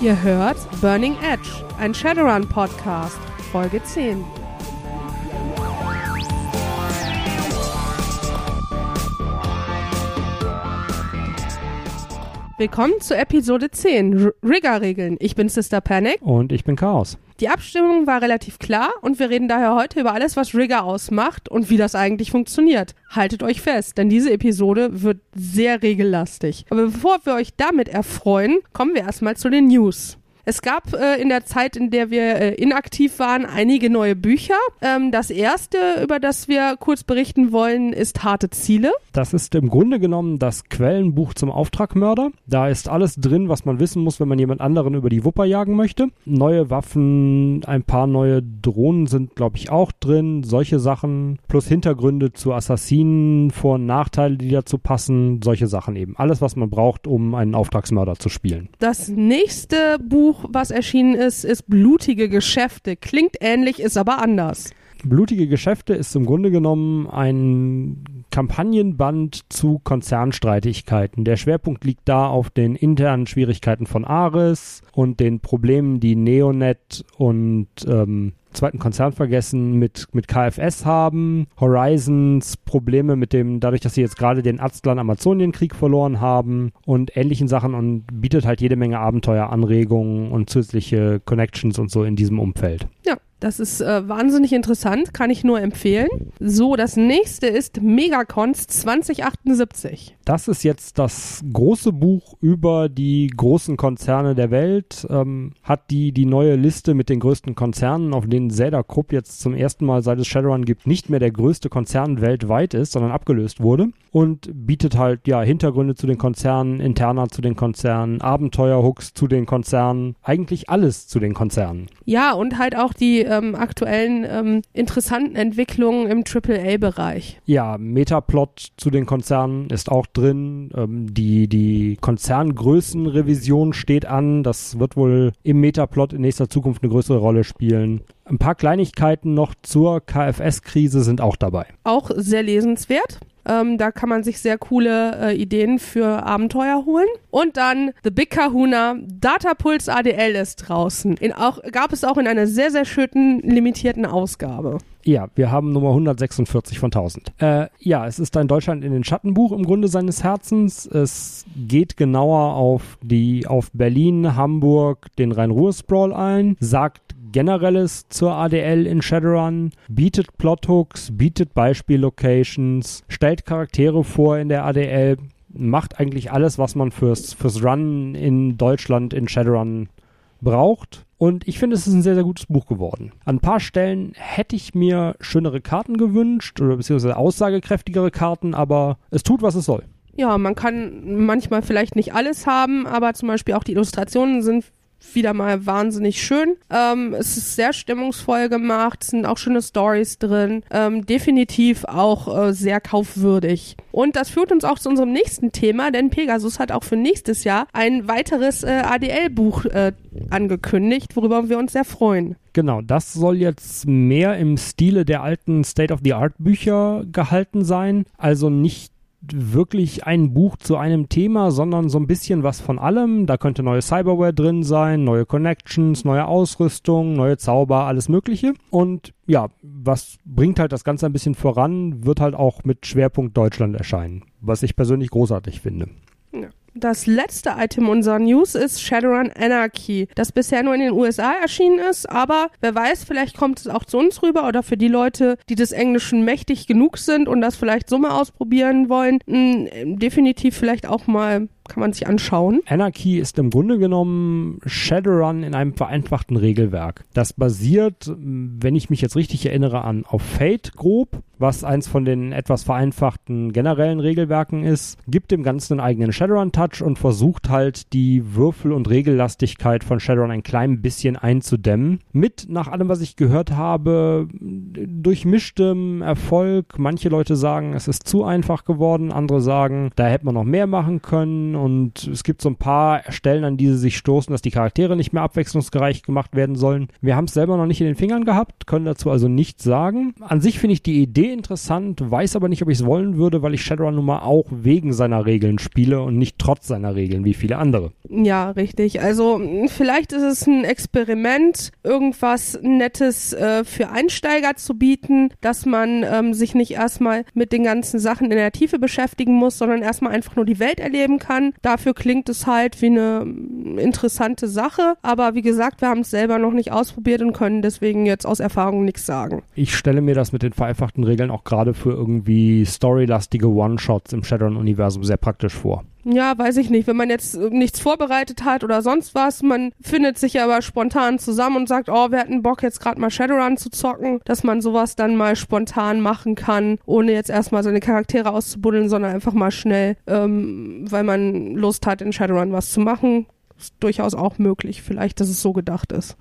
Ihr hört Burning Edge, ein Shadowrun Podcast, Folge 10. Willkommen zu Episode 10, Rigger-Regeln. Ich bin Sister Panic. Und ich bin Chaos. Die Abstimmung war relativ klar und wir reden daher heute über alles, was Rigger ausmacht und wie das eigentlich funktioniert. Haltet euch fest, denn diese Episode wird sehr regellastig. Aber bevor wir euch damit erfreuen, kommen wir erstmal zu den News. Es gab äh, in der Zeit, in der wir äh, inaktiv waren, einige neue Bücher. Ähm, das erste, über das wir kurz berichten wollen, ist Harte Ziele. Das ist im Grunde genommen das Quellenbuch zum Auftragmörder. Da ist alles drin, was man wissen muss, wenn man jemand anderen über die Wupper jagen möchte. Neue Waffen, ein paar neue Drohnen sind, glaube ich, auch drin. Solche Sachen. Plus Hintergründe zu Assassinen, Vor- und Nachteile, die dazu passen. Solche Sachen eben. Alles, was man braucht, um einen Auftragsmörder zu spielen. Das nächste Buch Buch, was erschienen ist, ist Blutige Geschäfte. Klingt ähnlich, ist aber anders. Blutige Geschäfte ist im Grunde genommen ein Kampagnenband zu Konzernstreitigkeiten. Der Schwerpunkt liegt da auf den internen Schwierigkeiten von Ares und den Problemen, die Neonet und ähm, zweiten Konzern vergessen, mit, mit KFS haben, Horizons Probleme mit dem, dadurch, dass sie jetzt gerade den Aztlan-Amazonienkrieg verloren haben und ähnlichen Sachen und bietet halt jede Menge Abenteuer, Anregungen und zusätzliche Connections und so in diesem Umfeld. Ja, das ist äh, wahnsinnig interessant, kann ich nur empfehlen. So, das nächste ist Megacons 2078. Das ist jetzt das große Buch über die großen Konzerne der Welt. Ähm, hat die die neue Liste mit den größten Konzernen, auf denen Zelda Krupp jetzt zum ersten Mal seit es Shadowrun gibt, nicht mehr der größte Konzern weltweit ist, sondern abgelöst wurde. Und bietet halt ja Hintergründe zu den Konzernen, interner zu den Konzernen, Abenteuerhooks zu den Konzernen, eigentlich alles zu den Konzernen. Ja, und halt auch die ähm, aktuellen ähm, interessanten Entwicklungen im AAA-Bereich. Ja, Metaplot zu den Konzernen ist auch drin. Ähm, die, die Konzerngrößenrevision steht an. Das wird wohl im Metaplot in nächster Zukunft eine größere Rolle spielen. Ein paar Kleinigkeiten noch zur KFS-Krise sind auch dabei. Auch sehr lesenswert. Ähm, da kann man sich sehr coole äh, Ideen für Abenteuer holen. Und dann The Big Kahuna, Datapulse ADL ist draußen. In auch, gab es auch in einer sehr, sehr schönen, limitierten Ausgabe. Ja, wir haben Nummer 146 von 1000. Äh, ja, es ist ein Deutschland in den Schattenbuch im Grunde seines Herzens. Es geht genauer auf die, auf Berlin, Hamburg, den Rhein-Ruhr-Sprawl ein, sagt Generelles zur ADL in Shadowrun, bietet Plothooks, bietet Beispiellocations, stellt Charaktere vor in der ADL, macht eigentlich alles, was man fürs, fürs Run in Deutschland in Shadowrun braucht. Und ich finde, es ist ein sehr, sehr gutes Buch geworden. An ein paar Stellen hätte ich mir schönere Karten gewünscht oder beziehungsweise aussagekräftigere Karten, aber es tut, was es soll. Ja, man kann manchmal vielleicht nicht alles haben, aber zum Beispiel auch die Illustrationen sind wieder mal wahnsinnig schön. Ähm, es ist sehr stimmungsvoll gemacht, es sind auch schöne Stories drin, ähm, definitiv auch äh, sehr kaufwürdig. Und das führt uns auch zu unserem nächsten Thema, denn Pegasus hat auch für nächstes Jahr ein weiteres äh, ADL-Buch äh, angekündigt, worüber wir uns sehr freuen. Genau, das soll jetzt mehr im Stile der alten State-of-the-Art-Bücher gehalten sein. Also nicht wirklich ein Buch zu einem Thema, sondern so ein bisschen was von allem. Da könnte neue Cyberware drin sein, neue Connections, neue Ausrüstung, neue Zauber, alles Mögliche. Und ja, was bringt halt das Ganze ein bisschen voran, wird halt auch mit Schwerpunkt Deutschland erscheinen, was ich persönlich großartig finde. Ja. Das letzte Item unserer News ist Shadowrun Anarchy, das bisher nur in den USA erschienen ist, aber wer weiß, vielleicht kommt es auch zu uns rüber oder für die Leute, die des Englischen mächtig genug sind und das vielleicht so mal ausprobieren wollen, mh, definitiv vielleicht auch mal kann man sich anschauen. Anarchy ist im Grunde genommen Shadowrun in einem vereinfachten Regelwerk. Das basiert, wenn ich mich jetzt richtig erinnere, an auf Fate grob, was eins von den etwas vereinfachten generellen Regelwerken ist, gibt dem Ganzen einen eigenen Shadowrun-Touch und versucht halt die Würfel- und Regellastigkeit von Shadowrun ein klein bisschen einzudämmen. Mit, nach allem, was ich gehört habe, durchmischtem Erfolg. Manche Leute sagen, es ist zu einfach geworden, andere sagen, da hätte man noch mehr machen können und es gibt so ein paar Stellen, an die sie sich stoßen, dass die Charaktere nicht mehr abwechslungsgerecht gemacht werden sollen. Wir haben es selber noch nicht in den Fingern gehabt, können dazu also nichts sagen. An sich finde ich die Idee interessant, weiß aber nicht, ob ich es wollen würde, weil ich Shadowrun nun mal auch wegen seiner Regeln spiele und nicht trotz seiner Regeln wie viele andere. Ja, richtig. Also vielleicht ist es ein Experiment, irgendwas Nettes äh, für Einsteiger zu bieten, dass man ähm, sich nicht erstmal mit den ganzen Sachen in der Tiefe beschäftigen muss, sondern erstmal einfach nur die Welt erleben kann. Dafür klingt es halt wie eine interessante Sache. Aber wie gesagt, wir haben es selber noch nicht ausprobiert und können deswegen jetzt aus Erfahrung nichts sagen. Ich stelle mir das mit den vereinfachten Regeln auch gerade für irgendwie storylastige One-Shots im Shadowrun-Universum sehr praktisch vor. Ja, weiß ich nicht. Wenn man jetzt äh, nichts vorbereitet hat oder sonst was, man findet sich aber spontan zusammen und sagt, oh, wir hatten Bock jetzt gerade mal Shadowrun zu zocken, dass man sowas dann mal spontan machen kann, ohne jetzt erstmal seine Charaktere auszubuddeln, sondern einfach mal schnell, ähm, weil man Lust hat, in Shadowrun was zu machen. Ist durchaus auch möglich, vielleicht, dass es so gedacht ist.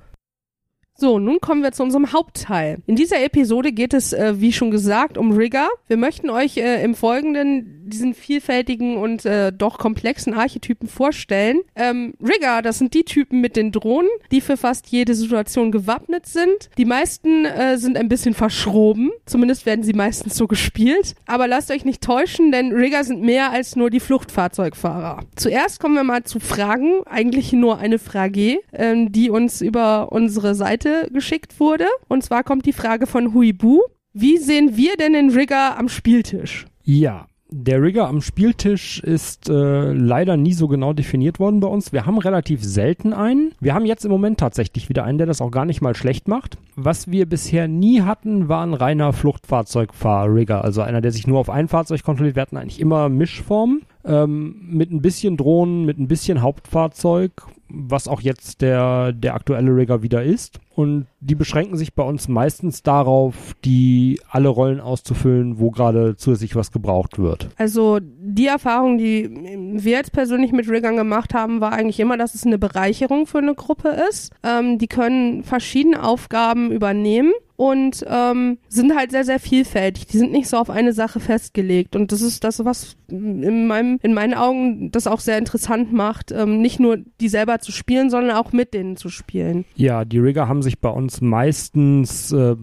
So, nun kommen wir zu unserem Hauptteil. In dieser Episode geht es, äh, wie schon gesagt, um Rigger. Wir möchten euch äh, im Folgenden diesen vielfältigen und äh, doch komplexen Archetypen vorstellen. Ähm, Rigger, das sind die Typen mit den Drohnen, die für fast jede Situation gewappnet sind. Die meisten äh, sind ein bisschen verschroben. Zumindest werden sie meistens so gespielt. Aber lasst euch nicht täuschen, denn Rigger sind mehr als nur die Fluchtfahrzeugfahrer. Zuerst kommen wir mal zu Fragen. Eigentlich nur eine Frage, ähm, die uns über unsere Seite Seite geschickt wurde. Und zwar kommt die Frage von Huibu. Wie sehen wir denn den Rigger am Spieltisch? Ja, der Rigger am Spieltisch ist äh, leider nie so genau definiert worden bei uns. Wir haben relativ selten einen. Wir haben jetzt im Moment tatsächlich wieder einen, der das auch gar nicht mal schlecht macht. Was wir bisher nie hatten, war ein reiner Fluchtfahrzeugfahr-Rigger. Also einer, der sich nur auf ein Fahrzeug kontrolliert. Wir hatten eigentlich immer Mischformen. Ähm, mit ein bisschen Drohnen, mit ein bisschen Hauptfahrzeug was auch jetzt der, der aktuelle Rigger wieder ist. Und die beschränken sich bei uns meistens darauf, die alle Rollen auszufüllen, wo gerade zusätzlich was gebraucht wird. Also die Erfahrung, die wir jetzt persönlich mit Riggern gemacht haben, war eigentlich immer, dass es eine Bereicherung für eine Gruppe ist. Ähm, die können verschiedene Aufgaben übernehmen und ähm, sind halt sehr, sehr vielfältig. Die sind nicht so auf eine Sache festgelegt. Und das ist das, was in, meinem, in meinen Augen das auch sehr interessant macht, ähm, nicht nur die selber zu spielen, sondern auch mit denen zu spielen. Ja, die Rigger haben sich bei uns meistens äh,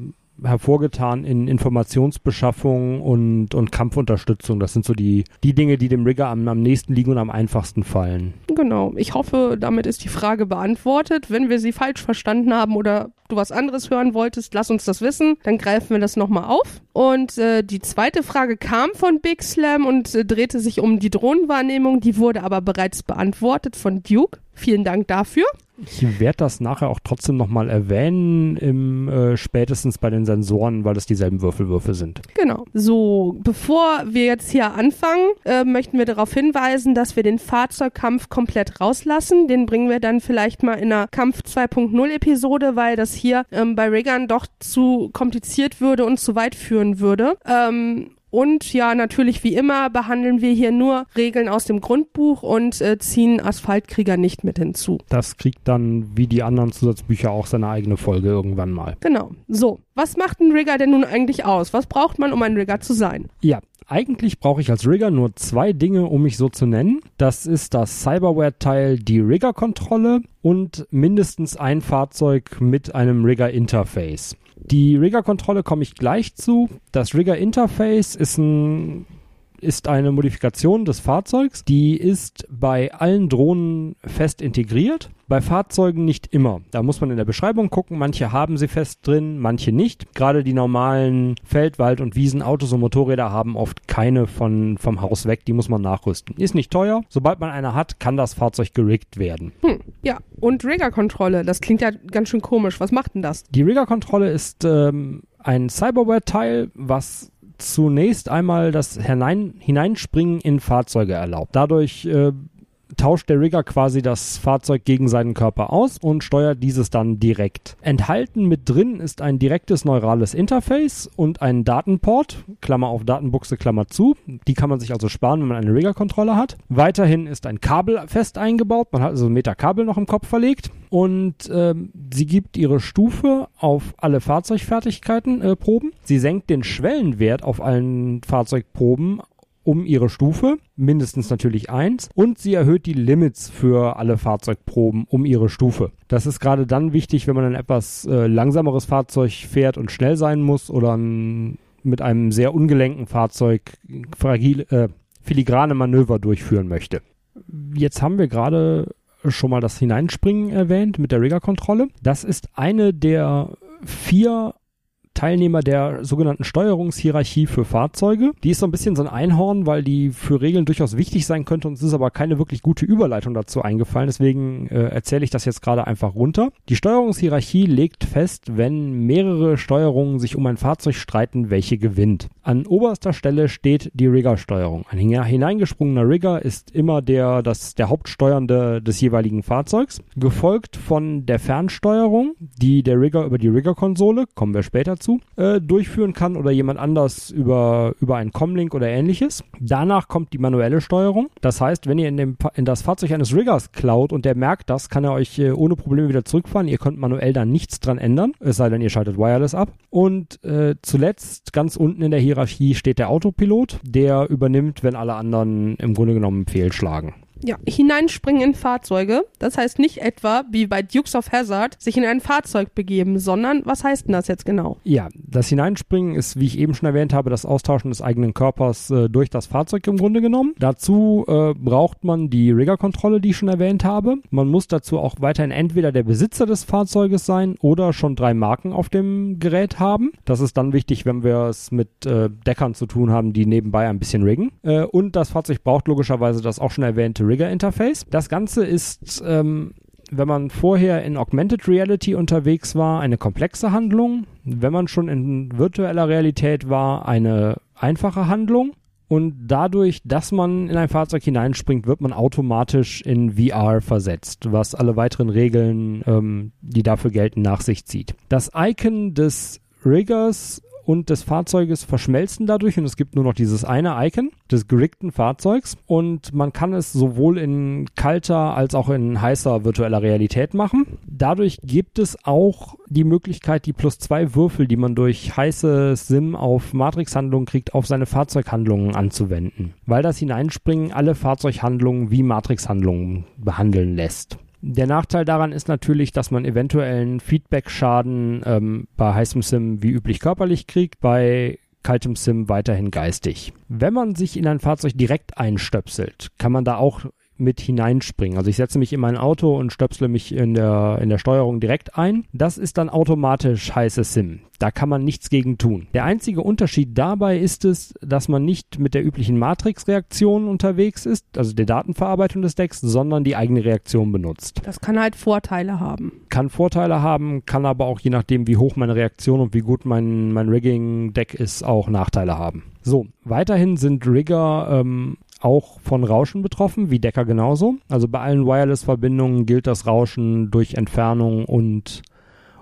hervorgetan in Informationsbeschaffung und, und Kampfunterstützung. Das sind so die, die Dinge, die dem Rigger am, am nächsten liegen und am einfachsten fallen. Genau. Ich hoffe, damit ist die Frage beantwortet. Wenn wir sie falsch verstanden haben oder du was anderes hören wolltest, lass uns das wissen. Dann greifen wir das nochmal auf. Und äh, die zweite Frage kam von Big Slam und äh, drehte sich um die Drohnenwahrnehmung. Die wurde aber bereits beantwortet von Duke. Vielen Dank dafür. Ich werde das nachher auch trotzdem nochmal erwähnen, im, äh, spätestens bei den Sensoren, weil das dieselben Würfelwürfe sind. Genau. So, bevor wir jetzt hier anfangen, äh, möchten wir darauf hinweisen, dass wir den Fahrzeugkampf komplett rauslassen. Den bringen wir dann vielleicht mal in einer Kampf 2.0 Episode, weil das hier ähm, bei Regan doch zu kompliziert würde und zu weit führen würde. Ähm, und ja, natürlich wie immer behandeln wir hier nur Regeln aus dem Grundbuch und äh, ziehen Asphaltkrieger nicht mit hinzu. Das kriegt dann wie die anderen Zusatzbücher auch seine eigene Folge irgendwann mal. Genau. So, was macht ein Rigger denn nun eigentlich aus? Was braucht man, um ein Rigger zu sein? Ja, eigentlich brauche ich als Rigger nur zwei Dinge, um mich so zu nennen. Das ist das Cyberware-Teil, die Rigger-Kontrolle und mindestens ein Fahrzeug mit einem Rigger-Interface. Die Rigger-Kontrolle komme ich gleich zu. Das Rigger-Interface ist ein ist eine Modifikation des Fahrzeugs. Die ist bei allen Drohnen fest integriert. Bei Fahrzeugen nicht immer. Da muss man in der Beschreibung gucken. Manche haben sie fest drin, manche nicht. Gerade die normalen Feld-, Wald- und Wiesenautos und Motorräder haben oft keine von, vom Haus weg. Die muss man nachrüsten. Ist nicht teuer. Sobald man eine hat, kann das Fahrzeug geriggt werden. Hm, ja. Und Rigger-Kontrolle. Das klingt ja ganz schön komisch. Was macht denn das? Die Rigger-Kontrolle ist ähm, ein Cyberware-Teil, was zunächst einmal das Hinein Hineinspringen in Fahrzeuge erlaubt. Dadurch äh, tauscht der Rigger quasi das Fahrzeug gegen seinen Körper aus und steuert dieses dann direkt. Enthalten mit drin ist ein direktes neurales Interface und ein Datenport, Klammer auf Datenbuchse, Klammer zu. Die kann man sich also sparen, wenn man eine Rigger-Kontrolle hat. Weiterhin ist ein Kabel fest eingebaut, man hat also ein Meter Kabel noch im Kopf verlegt und ähm, sie gibt ihre Stufe auf alle Fahrzeugfertigkeiten äh, Proben. Sie senkt den Schwellenwert auf allen Fahrzeugproben um ihre Stufe, mindestens natürlich eins, und sie erhöht die Limits für alle Fahrzeugproben um ihre Stufe. Das ist gerade dann wichtig, wenn man ein etwas äh, langsameres Fahrzeug fährt und schnell sein muss oder ein, mit einem sehr ungelenken Fahrzeug fragil, äh, filigrane Manöver durchführen möchte. Jetzt haben wir gerade schon mal das Hineinspringen erwähnt mit der Rigger-Kontrolle. Das ist eine der vier Teilnehmer der sogenannten Steuerungshierarchie für Fahrzeuge. Die ist so ein bisschen so ein Einhorn, weil die für Regeln durchaus wichtig sein könnte und es ist aber keine wirklich gute Überleitung dazu eingefallen. Deswegen äh, erzähle ich das jetzt gerade einfach runter. Die Steuerungshierarchie legt fest, wenn mehrere Steuerungen sich um ein Fahrzeug streiten, welche gewinnt. An oberster Stelle steht die Rigger-Steuerung. Ein hineingesprungener Rigger ist immer der, das, der Hauptsteuernde des jeweiligen Fahrzeugs, gefolgt von der Fernsteuerung, die der Rigger über die Rigger-Konsole, kommen wir später zu, dazu äh, durchführen kann oder jemand anders über, über einen Comlink oder ähnliches. Danach kommt die manuelle Steuerung. Das heißt, wenn ihr in, dem, in das Fahrzeug eines Riggers klaut und der merkt das, kann er euch äh, ohne Probleme wieder zurückfahren. Ihr könnt manuell da nichts dran ändern, es sei denn, ihr schaltet Wireless ab. Und äh, zuletzt, ganz unten in der Hierarchie, steht der Autopilot, der übernimmt, wenn alle anderen im Grunde genommen fehlschlagen. Ja, hineinspringen in Fahrzeuge. Das heißt nicht etwa, wie bei Dukes of Hazard, sich in ein Fahrzeug begeben, sondern was heißt denn das jetzt genau? Ja, das Hineinspringen ist, wie ich eben schon erwähnt habe, das Austauschen des eigenen Körpers äh, durch das Fahrzeug im Grunde genommen. Dazu äh, braucht man die Rigger-Kontrolle, die ich schon erwähnt habe. Man muss dazu auch weiterhin entweder der Besitzer des Fahrzeuges sein oder schon drei Marken auf dem Gerät haben. Das ist dann wichtig, wenn wir es mit äh, Deckern zu tun haben, die nebenbei ein bisschen riggen. Äh, und das Fahrzeug braucht logischerweise das auch schon erwähnte Rigger-Interface. Das Ganze ist, ähm, wenn man vorher in Augmented Reality unterwegs war, eine komplexe Handlung. Wenn man schon in virtueller Realität war, eine einfache Handlung. Und dadurch, dass man in ein Fahrzeug hineinspringt, wird man automatisch in VR versetzt, was alle weiteren Regeln, ähm, die dafür gelten, nach sich zieht. Das Icon des Riggers und des Fahrzeuges verschmelzen dadurch und es gibt nur noch dieses eine Icon des geriggten Fahrzeugs und man kann es sowohl in kalter als auch in heißer virtueller Realität machen. Dadurch gibt es auch die Möglichkeit, die plus zwei Würfel, die man durch heiße Sim auf Matrix-Handlungen kriegt, auf seine Fahrzeughandlungen anzuwenden, weil das Hineinspringen alle Fahrzeughandlungen wie Matrix-Handlungen behandeln lässt. Der Nachteil daran ist natürlich, dass man eventuellen Feedback-Schaden ähm, bei heißem Sim wie üblich körperlich kriegt, bei kaltem Sim weiterhin geistig. Wenn man sich in ein Fahrzeug direkt einstöpselt, kann man da auch mit hineinspringen. Also ich setze mich in mein Auto und stöpsle mich in der, in der Steuerung direkt ein. Das ist dann automatisch heiße Sim. Da kann man nichts gegen tun. Der einzige Unterschied dabei ist es, dass man nicht mit der üblichen Matrix-Reaktion unterwegs ist, also der Datenverarbeitung des Decks, sondern die eigene Reaktion benutzt. Das kann halt Vorteile haben. Kann Vorteile haben, kann aber auch je nachdem, wie hoch meine Reaktion und wie gut mein, mein Rigging-Deck ist, auch Nachteile haben. So, weiterhin sind Rigger ähm, auch von Rauschen betroffen, wie Decker genauso. Also bei allen Wireless-Verbindungen gilt das Rauschen durch Entfernung und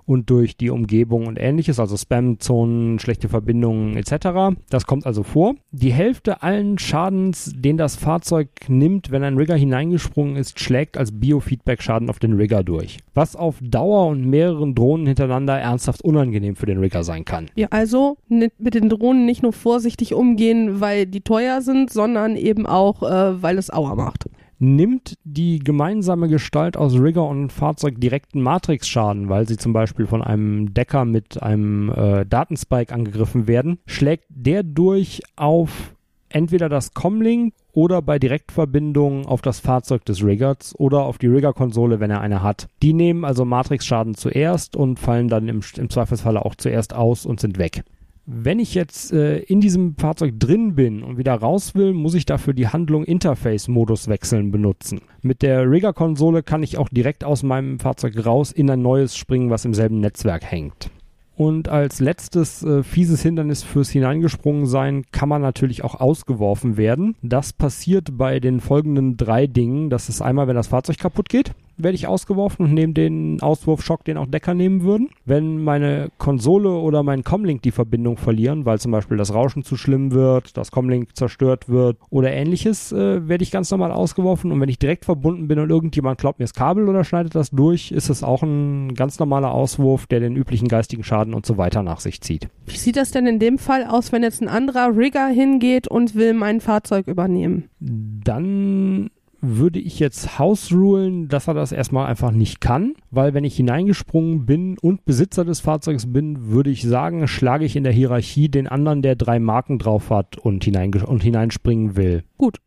und durch die Umgebung und ähnliches, also Spam-Zonen, schlechte Verbindungen etc. Das kommt also vor. Die Hälfte allen Schadens, den das Fahrzeug nimmt, wenn ein Rigger hineingesprungen ist, schlägt als Biofeedback-Schaden auf den Rigger durch. Was auf Dauer und mehreren Drohnen hintereinander ernsthaft unangenehm für den Rigger sein kann. Ja, also mit den Drohnen nicht nur vorsichtig umgehen, weil die teuer sind, sondern eben auch, äh, weil es Auer macht nimmt die gemeinsame Gestalt aus Rigger und Fahrzeug direkten Matrix-Schaden, weil sie zum Beispiel von einem Decker mit einem äh, Datenspike angegriffen werden, schlägt der durch auf entweder das Comlink oder bei Direktverbindung auf das Fahrzeug des Riggers oder auf die Rigger-Konsole, wenn er eine hat. Die nehmen also Matrix-Schaden zuerst und fallen dann im, im Zweifelsfalle auch zuerst aus und sind weg. Wenn ich jetzt äh, in diesem Fahrzeug drin bin und wieder raus will, muss ich dafür die Handlung Interface-Modus wechseln benutzen. Mit der Rigger-Konsole kann ich auch direkt aus meinem Fahrzeug raus in ein neues springen, was im selben Netzwerk hängt. Und als letztes äh, fieses Hindernis fürs Hineingesprungen sein kann man natürlich auch ausgeworfen werden. Das passiert bei den folgenden drei Dingen. Das ist einmal, wenn das Fahrzeug kaputt geht. Werde ich ausgeworfen und nehme den Auswurfschock, den auch Decker nehmen würden. Wenn meine Konsole oder mein Comlink die Verbindung verlieren, weil zum Beispiel das Rauschen zu schlimm wird, das Comlink zerstört wird oder ähnliches, äh, werde ich ganz normal ausgeworfen. Und wenn ich direkt verbunden bin und irgendjemand glaubt mir das Kabel oder schneidet das durch, ist es auch ein ganz normaler Auswurf, der den üblichen geistigen Schaden und so weiter nach sich zieht. Wie sieht das denn in dem Fall aus, wenn jetzt ein anderer Rigger hingeht und will mein Fahrzeug übernehmen? Dann würde ich jetzt hausrulen, dass er das erstmal einfach nicht kann, weil wenn ich hineingesprungen bin und Besitzer des Fahrzeugs bin, würde ich sagen, schlage ich in der Hierarchie den anderen, der drei Marken drauf hat und, und hineinspringen will. Gut.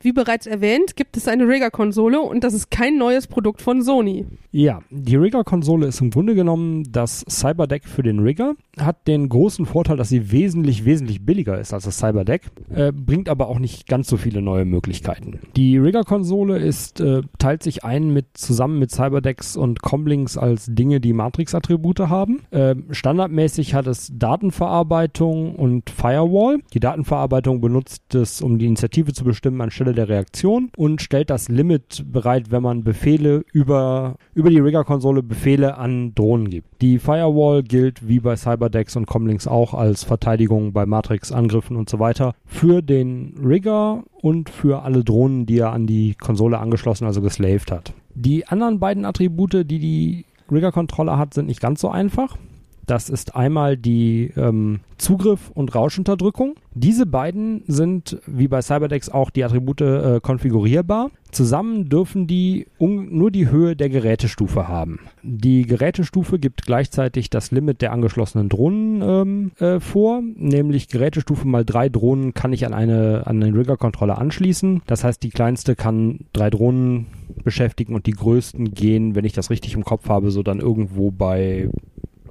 Wie bereits erwähnt, gibt es eine Rigger-Konsole und das ist kein neues Produkt von Sony. Ja, die Rigger-Konsole ist im Grunde genommen das Cyberdeck für den Rigger, hat den großen Vorteil, dass sie wesentlich, wesentlich billiger ist als das Cyberdeck, äh, bringt aber auch nicht ganz so viele neue Möglichkeiten. Die Rigger-Konsole ist, äh, teilt sich ein mit, zusammen mit Cyberdecks und Comlinks als Dinge, die Matrix-Attribute haben. Äh, standardmäßig hat es Datenverarbeitung und Firewall. Die Datenverarbeitung benutzt es, um die Initiative zu bestimmen anstelle Stelle der Reaktion und stellt das Limit bereit, wenn man Befehle über, über die Rigger-Konsole Befehle an Drohnen gibt. Die Firewall gilt wie bei Cyberdecks und Comlinks auch als Verteidigung bei Matrix-Angriffen und so weiter für den Rigger und für alle Drohnen, die er an die Konsole angeschlossen, also geslaved hat. Die anderen beiden Attribute, die die Rigger-Controller hat, sind nicht ganz so einfach. Das ist einmal die ähm, Zugriff und Rauschunterdrückung. Diese beiden sind wie bei Cyberdex auch die Attribute äh, konfigurierbar. Zusammen dürfen die nur die Höhe der Gerätestufe haben. Die Gerätestufe gibt gleichzeitig das Limit der angeschlossenen Drohnen ähm, äh, vor, nämlich Gerätestufe mal drei Drohnen kann ich an eine an den Rigger-Controller anschließen. Das heißt, die kleinste kann drei Drohnen beschäftigen und die größten gehen, wenn ich das richtig im Kopf habe, so dann irgendwo bei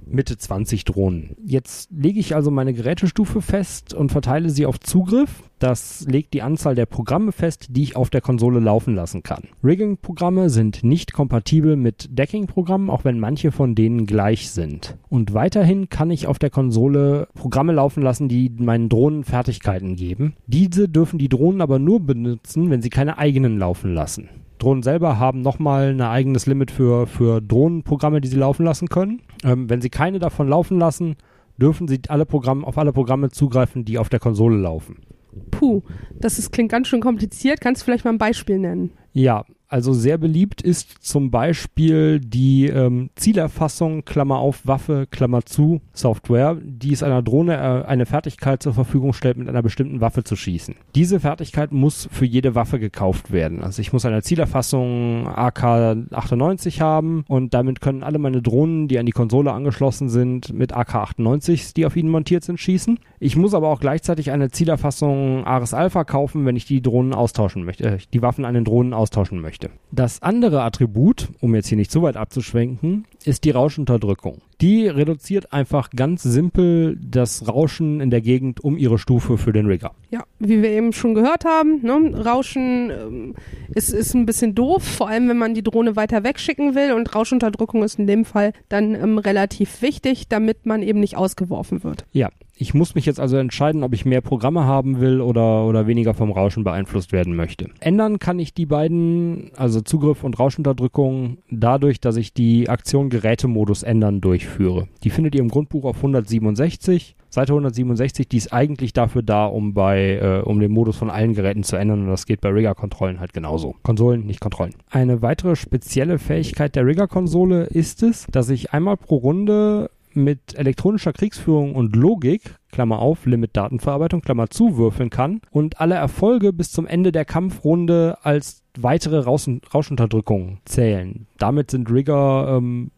Mitte 20 Drohnen. Jetzt lege ich also meine Gerätestufe fest und verteile sie auf Zugriff. Das legt die Anzahl der Programme fest, die ich auf der Konsole laufen lassen kann. Rigging-Programme sind nicht kompatibel mit Decking-Programmen, auch wenn manche von denen gleich sind. Und weiterhin kann ich auf der Konsole Programme laufen lassen, die meinen Drohnen Fertigkeiten geben. Diese dürfen die Drohnen aber nur benutzen, wenn sie keine eigenen laufen lassen. Drohnen selber haben nochmal ein eigenes Limit für, für Drohnenprogramme, die sie laufen lassen können. Ähm, wenn sie keine davon laufen lassen, dürfen sie alle Programme, auf alle Programme zugreifen, die auf der Konsole laufen. Puh, das ist, klingt ganz schön kompliziert. Kannst du vielleicht mal ein Beispiel nennen? Ja, also sehr beliebt ist zum Beispiel die ähm, Zielerfassung, Klammer auf, Waffe, Klammer zu, Software, die es einer Drohne äh, eine Fertigkeit zur Verfügung stellt, mit einer bestimmten Waffe zu schießen. Diese Fertigkeit muss für jede Waffe gekauft werden. Also ich muss eine Zielerfassung AK-98 haben und damit können alle meine Drohnen, die an die Konsole angeschlossen sind, mit AK-98, die auf ihnen montiert sind, schießen. Ich muss aber auch gleichzeitig eine Zielerfassung Ares Alpha kaufen, wenn ich die Drohnen austauschen möchte, äh, die Waffen an den Drohnen austauschen möchte möchte. Das andere Attribut, um jetzt hier nicht zu weit abzuschwenken, ist die Rauschenunterdrückung. Die reduziert einfach ganz simpel das Rauschen in der Gegend um ihre Stufe für den Rigger. Ja, wie wir eben schon gehört haben, ne, Rauschen ähm, ist, ist ein bisschen doof, vor allem wenn man die Drohne weiter wegschicken will und Rauschunterdrückung ist in dem Fall dann ähm, relativ wichtig, damit man eben nicht ausgeworfen wird. Ja, ich muss mich jetzt also entscheiden, ob ich mehr Programme haben will oder, oder weniger vom Rauschen beeinflusst werden möchte. Ändern kann ich die beiden, also Zugriff und Rauschunterdrückung, dadurch, dass ich die Aktion Gerätemodus ändern durchführe. Die findet ihr im Grundbuch auf 167. Seite 167, die ist eigentlich dafür da, um bei, äh, um den Modus von allen Geräten zu ändern und das geht bei Rigger-Kontrollen halt genauso. Konsolen, nicht Kontrollen. Eine weitere spezielle Fähigkeit der Rigger-Konsole ist es, dass ich einmal pro Runde mit elektronischer Kriegsführung und Logik, Klammer auf, Limit Datenverarbeitung, Klammer zu, würfeln kann und alle Erfolge bis zum Ende der Kampfrunde als weitere Rauschenunterdrückung zählen. Damit sind Rigger ähm,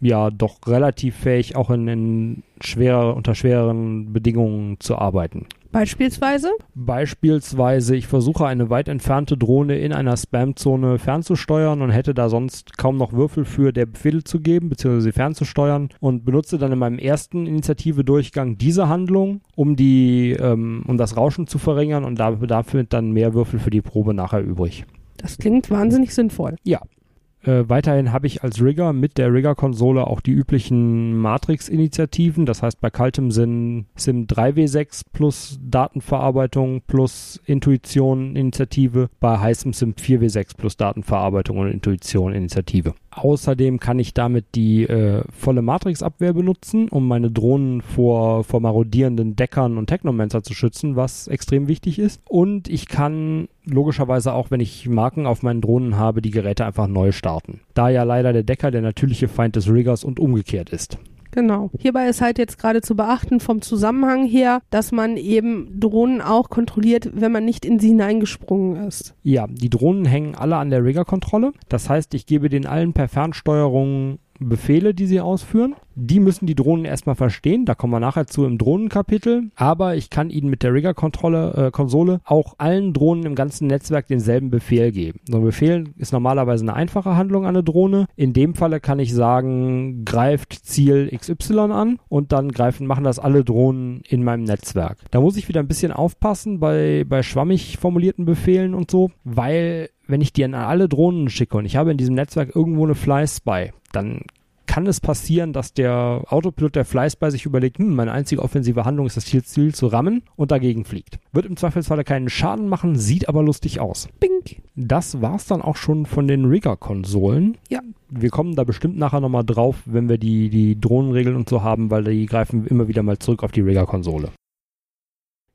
ja doch relativ fähig, auch in, in schwerer, unter schwereren Bedingungen zu arbeiten. Beispielsweise? Beispielsweise, ich versuche eine weit entfernte Drohne in einer Spam-Zone fernzusteuern und hätte da sonst kaum noch Würfel für der Befehle zu geben, beziehungsweise sie fernzusteuern und benutze dann in meinem ersten Initiative-Durchgang diese Handlung, um die, ähm, um das Rauschen zu verringern und dafür dann mehr Würfel für die Probe nachher übrig. Das klingt wahnsinnig sinnvoll. Ja, Äh, weiterhin habe ich als Rigger mit der Rigger-Konsole auch die üblichen Matrix-Initiativen. Das heißt, bei kaltem Sinn SIM 3W6 plus Datenverarbeitung plus Intuition-Initiative, bei heißem SIM 4W6 plus Datenverarbeitung und Intuition-Initiative. Außerdem kann ich damit die äh, volle Matrix-Abwehr benutzen, um meine Drohnen vor, vor marodierenden Deckern und Technomancer zu schützen, was extrem wichtig ist. Und ich kann logischerweise auch, wenn ich Marken auf meinen Drohnen habe, die Geräte einfach neu starten. Da ja leider der Decker der natürliche Feind des Riggers und umgekehrt ist. Genau. Hierbei ist halt jetzt gerade zu beachten vom Zusammenhang her, dass man eben Drohnen auch kontrolliert, wenn man nicht in sie hineingesprungen ist. Ja, die Drohnen hängen alle an der Rigger-Kontrolle. Das heißt, ich gebe den allen per Fernsteuerung Befehle, die sie ausführen. Die müssen die Drohnen erstmal verstehen, da kommen wir nachher zu im Drohnenkapitel. Aber ich kann ihnen mit der Rigger-Konsole äh, auch allen Drohnen im ganzen Netzwerk denselben Befehl geben. So ein Befehl ist normalerweise eine einfache Handlung an eine Drohne. In dem Falle kann ich sagen, greift Ziel XY an und dann greifen, machen das alle Drohnen in meinem Netzwerk. Da muss ich wieder ein bisschen aufpassen bei, bei schwammig formulierten Befehlen und so, weil wenn ich die an alle Drohnen schicke und ich habe in diesem Netzwerk irgendwo eine Fly Spy, dann kann es passieren, dass der Autopilot der Fly Spy sich überlegt, hm, meine einzige offensive Handlung ist das Ziel zu rammen und dagegen fliegt. Wird im Zweifelsfalle keinen Schaden machen, sieht aber lustig aus. Bink. Das war's dann auch schon von den Rigger-Konsolen. Ja. Wir kommen da bestimmt nachher nochmal drauf, wenn wir die, die Drohnenregeln und so haben, weil die greifen immer wieder mal zurück auf die Rigger-Konsole.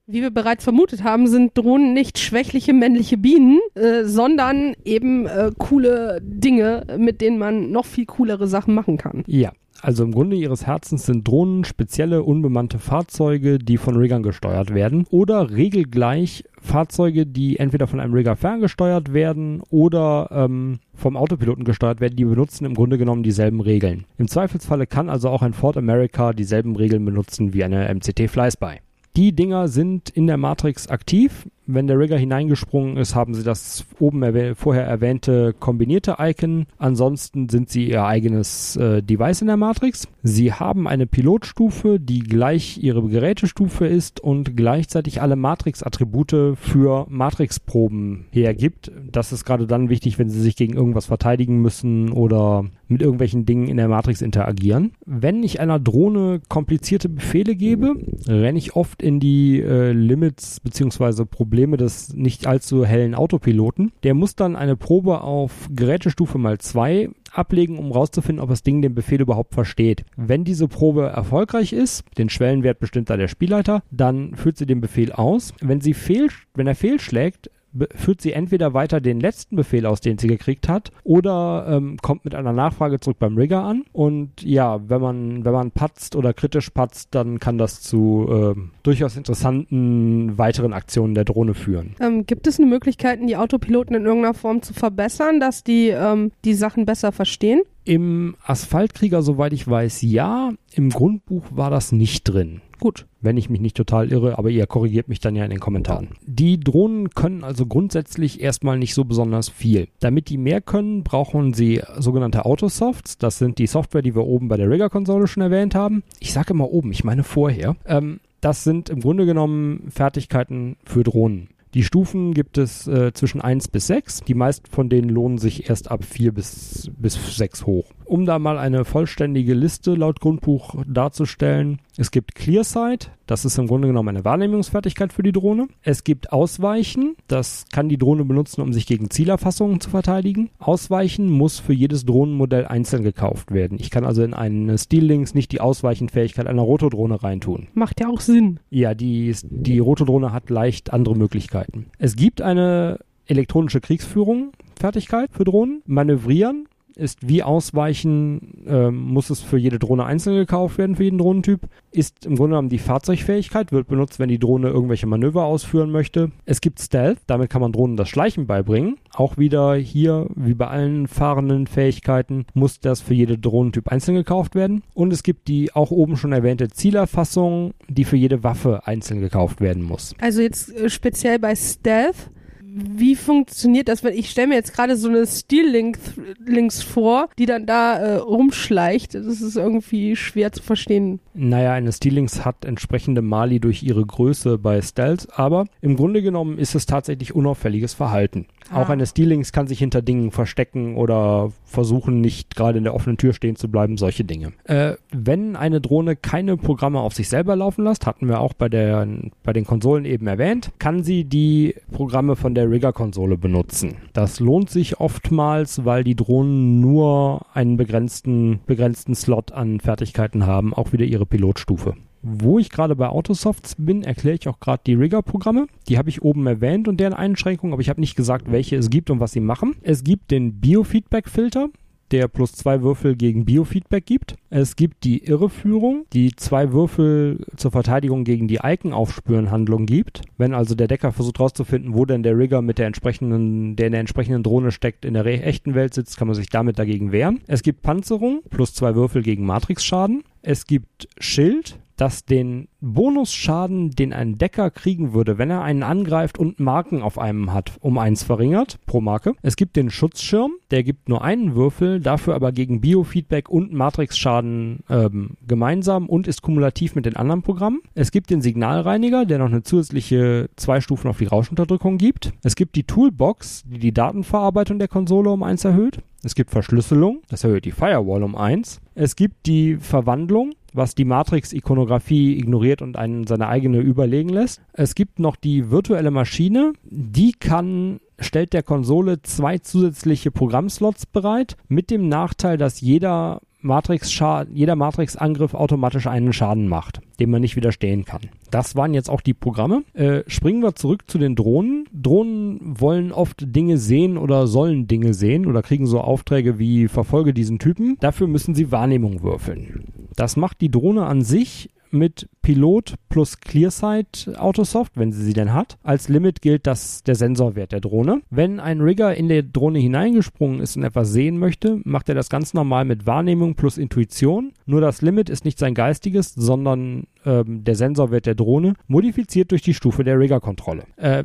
Wie wir bereits vermutet haben, sind Drohnen nicht schwächliche männliche Bienen, äh, sondern eben äh, coole Dinge, mit denen man noch viel coolere Sachen machen kann. Ja. Also im Grunde ihres Herzens sind Drohnen spezielle unbemannte Fahrzeuge, die von Riggern gesteuert werden oder regelgleich Fahrzeuge, die entweder von einem Rigger ferngesteuert werden oder ähm, vom Autopiloten gesteuert werden, die benutzen im Grunde genommen dieselben Regeln. Im Zweifelsfalle kann also auch ein Ford America dieselben Regeln benutzen wie eine MCT Flyspy. Die Dinger sind in der Matrix aktiv. Wenn der Rigger hineingesprungen ist, haben sie das oben erwäh vorher erwähnte kombinierte Icon. Ansonsten sind sie ihr eigenes äh, Device in der Matrix. Sie haben eine Pilotstufe, die gleich ihre Gerätestufe ist und gleichzeitig alle Matrix-Attribute für Matrix-Proben hergibt. Das ist gerade dann wichtig, wenn sie sich gegen irgendwas verteidigen müssen oder mit irgendwelchen Dingen in der Matrix interagieren. Wenn ich einer Drohne komplizierte Befehle gebe, renne ich oft in die äh, Limits bzw. Probleme des nicht allzu hellen Autopiloten. Der muss dann eine Probe auf Gerätestufe mal 2 ablegen, um rauszufinden, ob das Ding den Befehl überhaupt versteht. Wenn diese Probe erfolgreich ist, den Schwellenwert bestimmt da der Spielleiter, dann führt sie den Befehl aus. Wenn sie fehl, wenn er fehlschlägt, führt sie entweder weiter den letzten Befehl aus, den sie gekriegt hat, oder ähm, kommt mit einer Nachfrage zurück beim Rigger an. Und ja, wenn man, wenn man patzt oder kritisch patzt, dann kann das zu ähm, durchaus interessanten weiteren Aktionen der Drohne führen. Ähm, gibt es eine Möglichkeit, die Autopiloten in irgendeiner Form zu verbessern, dass die ähm, die Sachen besser verstehen? Im Asphaltkrieger, soweit ich weiß, ja. Im Grundbuch war das nicht drin. Gut. Wenn ich mich nicht total irre, aber ihr korrigiert mich dann ja in den Kommentaren. Die Drohnen können also grundsätzlich erstmal nicht so besonders viel. Damit die mehr können, brauchen sie sogenannte Autosofts. Das sind die Software, die wir oben bei der Rigger-Konsole schon erwähnt haben. Ich sage immer oben, ich meine vorher. Ähm, das sind im Grunde genommen Fertigkeiten für Drohnen. Die Stufen gibt es äh, zwischen 1 bis 6. Die meisten von denen lohnen sich erst ab 4 bis, bis 6 hoch. Um da mal eine vollständige Liste laut Grundbuch darzustellen, es gibt Clearsight, das ist im Grunde genommen eine Wahrnehmungsfertigkeit für die Drohne. Es gibt Ausweichen, das kann die Drohne benutzen, um sich gegen Zielerfassungen zu verteidigen. Ausweichen muss für jedes Drohnenmodell einzeln gekauft werden. Ich kann also in einen Steel-Links nicht die Ausweichenfähigkeit einer Rotodrohne reintun. Macht ja auch Sinn. Ja, die, die Rotodrohne hat leicht andere Möglichkeiten. Es gibt eine elektronische Kriegsführung Fertigkeit für Drohnen. Manövrieren ist wie Ausweichen, ähm, muss es für jede Drohne einzeln gekauft werden, für jeden Drohnentyp. Ist im Grunde genommen die Fahrzeugfähigkeit, wird benutzt, wenn die Drohne irgendwelche Manöver ausführen möchte. Es gibt Stealth, damit kann man Drohnen das Schleichen beibringen. Auch wieder hier, wie bei allen fahrenden Fähigkeiten, muss das für jede Drohnentyp einzeln gekauft werden. Und es gibt die auch oben schon erwähnte Zielerfassung, die für jede Waffe einzeln gekauft werden muss. Also jetzt äh, speziell bei Stealth wie funktioniert das? Ich stelle mir jetzt gerade so eine Steel-Links vor, die dann da äh, rumschleicht. Das ist irgendwie schwer zu verstehen. Naja, eine Steel-Links hat entsprechende Mali durch ihre Größe bei Stealth, aber im Grunde genommen ist es tatsächlich unauffälliges Verhalten. Ah. Auch eine Steelings kann sich hinter Dingen verstecken oder versuchen, nicht gerade in der offenen Tür stehen zu bleiben, solche Dinge. Äh, wenn eine Drohne keine Programme auf sich selber laufen lässt, hatten wir auch bei, der, bei den Konsolen eben erwähnt, kann sie die Programme von der Rigger-Konsole benutzen. Das lohnt sich oftmals, weil die Drohnen nur einen begrenzten, begrenzten Slot an Fertigkeiten haben, auch wieder ihre Pilotstufe. Wo ich gerade bei Autosofts bin, erkläre ich auch gerade die Rigger-Programme. Die habe ich oben erwähnt und deren Einschränkungen, aber ich habe nicht gesagt, welche es gibt und was sie machen. Es gibt den Biofeedback-Filter der plus zwei Würfel gegen Biofeedback gibt. Es gibt die Irreführung, die zwei Würfel zur Verteidigung gegen die Icon-Aufspüren-Handlung gibt. Wenn also der Decker versucht herauszufinden, wo denn der Rigger mit der entsprechenden, der in der entsprechenden Drohne steckt, in der echten Welt sitzt, kann man sich damit dagegen wehren. Es gibt Panzerung, plus zwei Würfel gegen Matrix-Schaden. Es gibt Schild, das den Bonusschaden, den ein Decker kriegen würde, wenn er einen angreift und Marken auf einem hat, um eins verringert pro Marke. Es gibt den Schutzschirm, der gibt nur einen Würfel, dafür aber gegen Biofeedback und Matrix-Schaden ähm, gemeinsam und ist kumulativ mit den anderen Programmen. Es gibt den Signalreiniger, der noch eine zusätzliche zwei Stufen auf die Rauschunterdrückung gibt. Es gibt die Toolbox, die die Datenverarbeitung der Konsole um eins erhöht. Es gibt Verschlüsselung, das erhöht die Firewall um eins. Es gibt die Verwandlung, was die Matrix-Ikonografie ignoriert und einen seine eigene überlegen lässt. Es gibt noch die virtuelle Maschine, die kann stellt der Konsole zwei zusätzliche Programmslots bereit, mit dem Nachteil, dass jeder Matrix jeder Matrix-Angriff automatisch einen Schaden macht, dem man nicht widerstehen kann. Das waren jetzt auch die Programme. Äh, springen wir zurück zu den Drohnen. Drohnen wollen oft Dinge sehen oder sollen Dinge sehen oder kriegen so Aufträge wie verfolge diesen Typen. Dafür müssen sie Wahrnehmung würfeln. Das macht die Drohne an sich mit Pilot plus ClearSight Autosoft, wenn sie sie denn hat. Als Limit gilt das der Sensorwert der Drohne. Wenn ein Rigger in der Drohne hineingesprungen ist und etwas sehen möchte, macht er das ganz normal mit Wahrnehmung plus Intuition. Nur das Limit ist nicht sein geistiges, sondern ähm, der Sensorwert der Drohne, modifiziert durch die Stufe der Rigger-Kontrolle. Äh,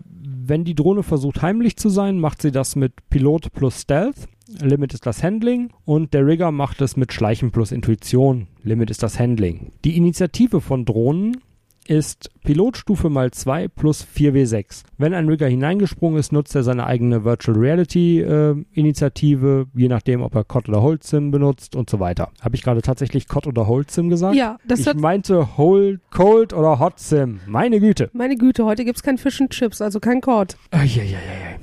wenn die Drohne versucht heimlich zu sein, macht sie das mit Pilot plus Stealth. Limit ist das Handling und der Rigger macht es mit Schleichen plus Intuition. Limit ist das Handling. Die Initiative von Drohnen ist Pilotstufe mal 2 plus 4W6. Wenn ein Rigger hineingesprungen ist, nutzt er seine eigene Virtual Reality äh, Initiative, je nachdem, ob er COD oder Hold Sim benutzt und so weiter. Habe ich gerade tatsächlich COD oder Hold Sim gesagt? Ja, das Ich meinte Hold, Cold oder Hot Sim. Meine Güte. Meine Güte, heute gibt es kein Fish and Chips, also kein COD. Eieieiei.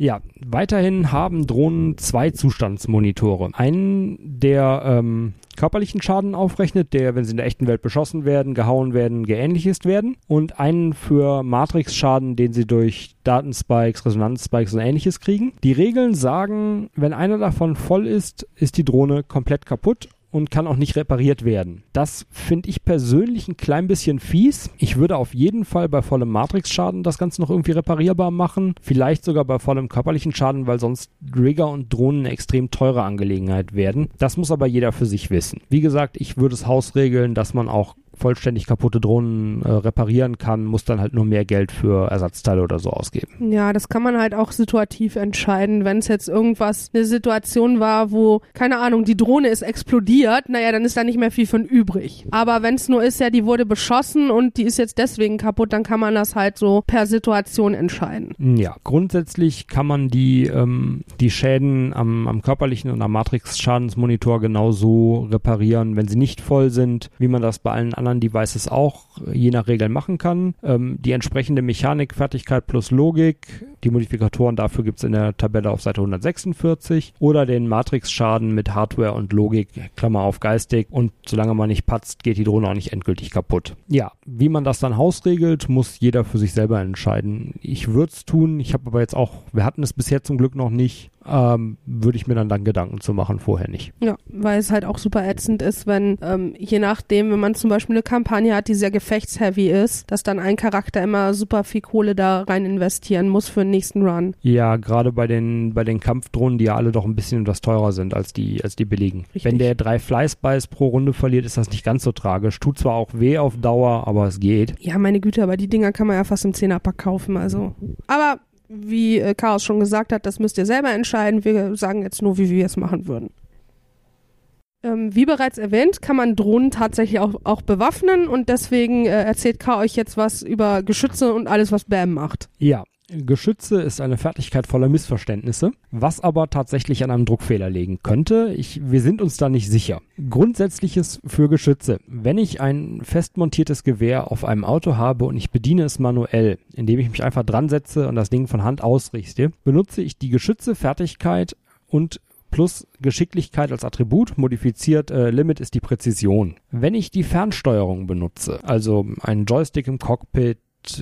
Ja, weiterhin haben Drohnen zwei Zustandsmonitore. Einen, der ähm, körperlichen Schaden aufrechnet, der, wenn sie in der echten Welt beschossen werden, gehauen werden, geähnlichst werden. Und einen für Matrix-Schaden, den sie durch Datenspikes, Resonanzspikes und ähnliches kriegen. Die Regeln sagen, wenn einer davon voll ist, ist die Drohne komplett kaputt und kann auch nicht repariert werden. Das finde ich persönlich ein klein bisschen fies. Ich würde auf jeden Fall bei vollem Matrix-Schaden das Ganze noch irgendwie reparierbar machen. Vielleicht sogar bei vollem körperlichen Schaden, weil sonst Rigger und Drohnen eine extrem teure Angelegenheit werden. Das muss aber jeder für sich wissen. Wie gesagt, ich würde es hausregeln, dass man auch vollständig kaputte Drohnen äh, reparieren kann, muss dann halt nur mehr Geld für Ersatzteile oder so ausgeben. Ja, das kann man halt auch situativ entscheiden. Wenn es jetzt irgendwas eine Situation war, wo, keine Ahnung, die Drohne ist explodiert, naja, dann ist da nicht mehr viel von übrig. Aber wenn es nur ist, ja, die wurde beschossen und die ist jetzt deswegen kaputt, dann kann man das halt so per Situation entscheiden. Ja, grundsätzlich kann man die, ähm, die Schäden am, am körperlichen und am Matrix-Schadensmonitor genauso reparieren, wenn sie nicht voll sind, wie man das bei allen anderen anderen Devices auch je nach Regeln machen kann. Ähm, die entsprechende Mechanik, Fertigkeit plus Logik, die Modifikatoren dafür gibt es in der Tabelle auf Seite 146 oder den Matrix-Schaden mit Hardware und Logik, Klammer auf geistig und solange man nicht patzt, geht die Drohne auch nicht endgültig kaputt. Ja, wie man das dann hausregelt, muss jeder für sich selber entscheiden. Ich würde es tun, ich habe aber jetzt auch, wir hatten es bisher zum Glück noch nicht, ähm, würde ich mir dann dann Gedanken zu machen, vorher nicht. Ja, weil es halt auch super ätzend ist, wenn ähm, je nachdem, wenn man zum Beispiel eine Kampagne hat, die sehr gefechtsheavy ist, dass dann ein Charakter immer super viel Kohle da rein investieren muss für den nächsten Run. Ja, gerade bei den bei den Kampfdrohnen, die ja alle doch ein bisschen etwas teurer sind als die als die billigen. Richtig. Wenn der drei Fleißbeiß pro Runde verliert, ist das nicht ganz so tragisch. Tut zwar auch weh auf Dauer, aber es geht. Ja, meine Güte, aber die Dinger kann man ja fast im Zehnerpack kaufen, also. Aber wie äh, Chaos schon gesagt hat, das müsst ihr selber entscheiden. Wir sagen jetzt nur, wie wir es machen würden. Ähm, wie bereits erwähnt, kann man Drohnen tatsächlich auch, auch bewaffnen und deswegen äh, erzählt K euch jetzt was über Geschütze und alles, was BAM macht. Ja, Geschütze ist eine Fertigkeit voller Missverständnisse, was aber tatsächlich an einem Druckfehler liegen könnte. Ich, wir sind uns da nicht sicher. Grundsätzliches für Geschütze. Wenn ich ein fest montiertes Gewehr auf einem Auto habe und ich bediene es manuell, indem ich mich einfach dran setze und das Ding von Hand ausrichte, benutze ich die Geschütze-Fertigkeit und plus Geschicklichkeit als Attribut, modifiziert äh, Limit ist die Präzision. Wenn ich die Fernsteuerung benutze, also einen Joystick im Cockpit,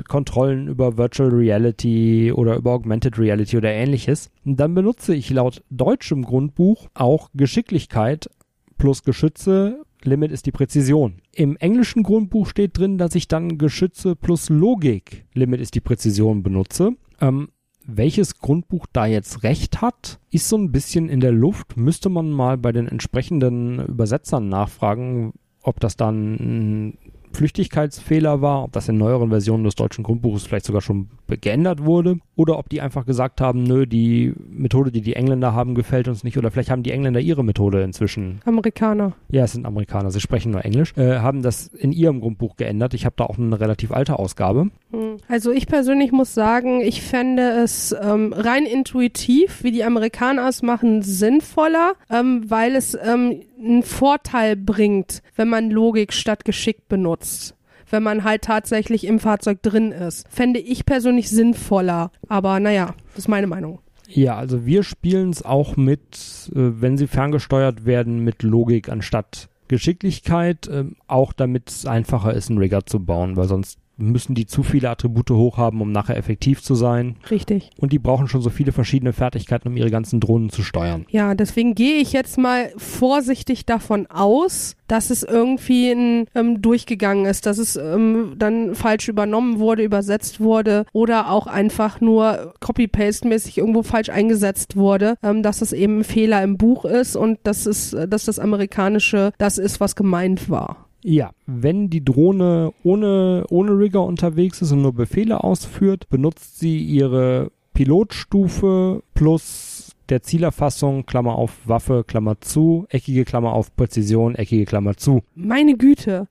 Kontrollen über Virtual Reality oder über Augmented Reality oder ähnliches, dann benutze ich laut deutschem Grundbuch auch Geschicklichkeit plus Geschütze. Limit ist die Präzision. Im englischen Grundbuch steht drin, dass ich dann Geschütze plus Logik, Limit ist die Präzision, benutze. Ähm, welches Grundbuch da jetzt recht hat, ist so ein bisschen in der Luft. Müsste man mal bei den entsprechenden Übersetzern nachfragen, ob das dann Flüchtigkeitsfehler war, ob das in neueren Versionen des deutschen Grundbuches vielleicht sogar schon geändert wurde oder ob die einfach gesagt haben, nö, die Methode, die die Engländer haben, gefällt uns nicht oder vielleicht haben die Engländer ihre Methode inzwischen. Amerikaner. Ja, es sind Amerikaner, sie sprechen nur Englisch, äh, haben das in ihrem Grundbuch geändert. Ich habe da auch eine relativ alte Ausgabe. Hm. Also ich persönlich muss sagen, ich fände es ähm, rein intuitiv, wie die Amerikaner es machen, sinnvoller, ähm, weil es ähm, einen Vorteil bringt, wenn man Logik statt Geschick benutzt wenn man halt tatsächlich im Fahrzeug drin ist. Fände ich persönlich sinnvoller. Aber naja, das ist meine Meinung. Ja, also wir spielen es auch mit, äh, wenn sie ferngesteuert werden, mit Logik anstatt Geschicklichkeit, äh, auch damit es einfacher ist, einen Rigger zu bauen, weil sonst müssen die zu viele Attribute hochhaben, um nachher effektiv zu sein. Richtig. Und die brauchen schon so viele verschiedene Fertigkeiten, um ihre ganzen Drohnen zu steuern. Ja, deswegen gehe ich jetzt mal vorsichtig davon aus, dass es irgendwie ein, ähm, durchgegangen ist, dass es ähm, dann falsch übernommen wurde, übersetzt wurde oder auch einfach nur copy-paste-mäßig irgendwo falsch eingesetzt wurde, ähm, dass es eben ein Fehler im Buch ist und dass es, dass das amerikanische das ist, was gemeint war. Ja, wenn die Drohne ohne, ohne Rigger unterwegs ist und nur Befehle ausführt, benutzt sie ihre Pilotstufe plus der Zielerfassung, Klammer auf Waffe, Klammer zu, eckige Klammer auf Präzision, eckige Klammer zu. Meine Güte.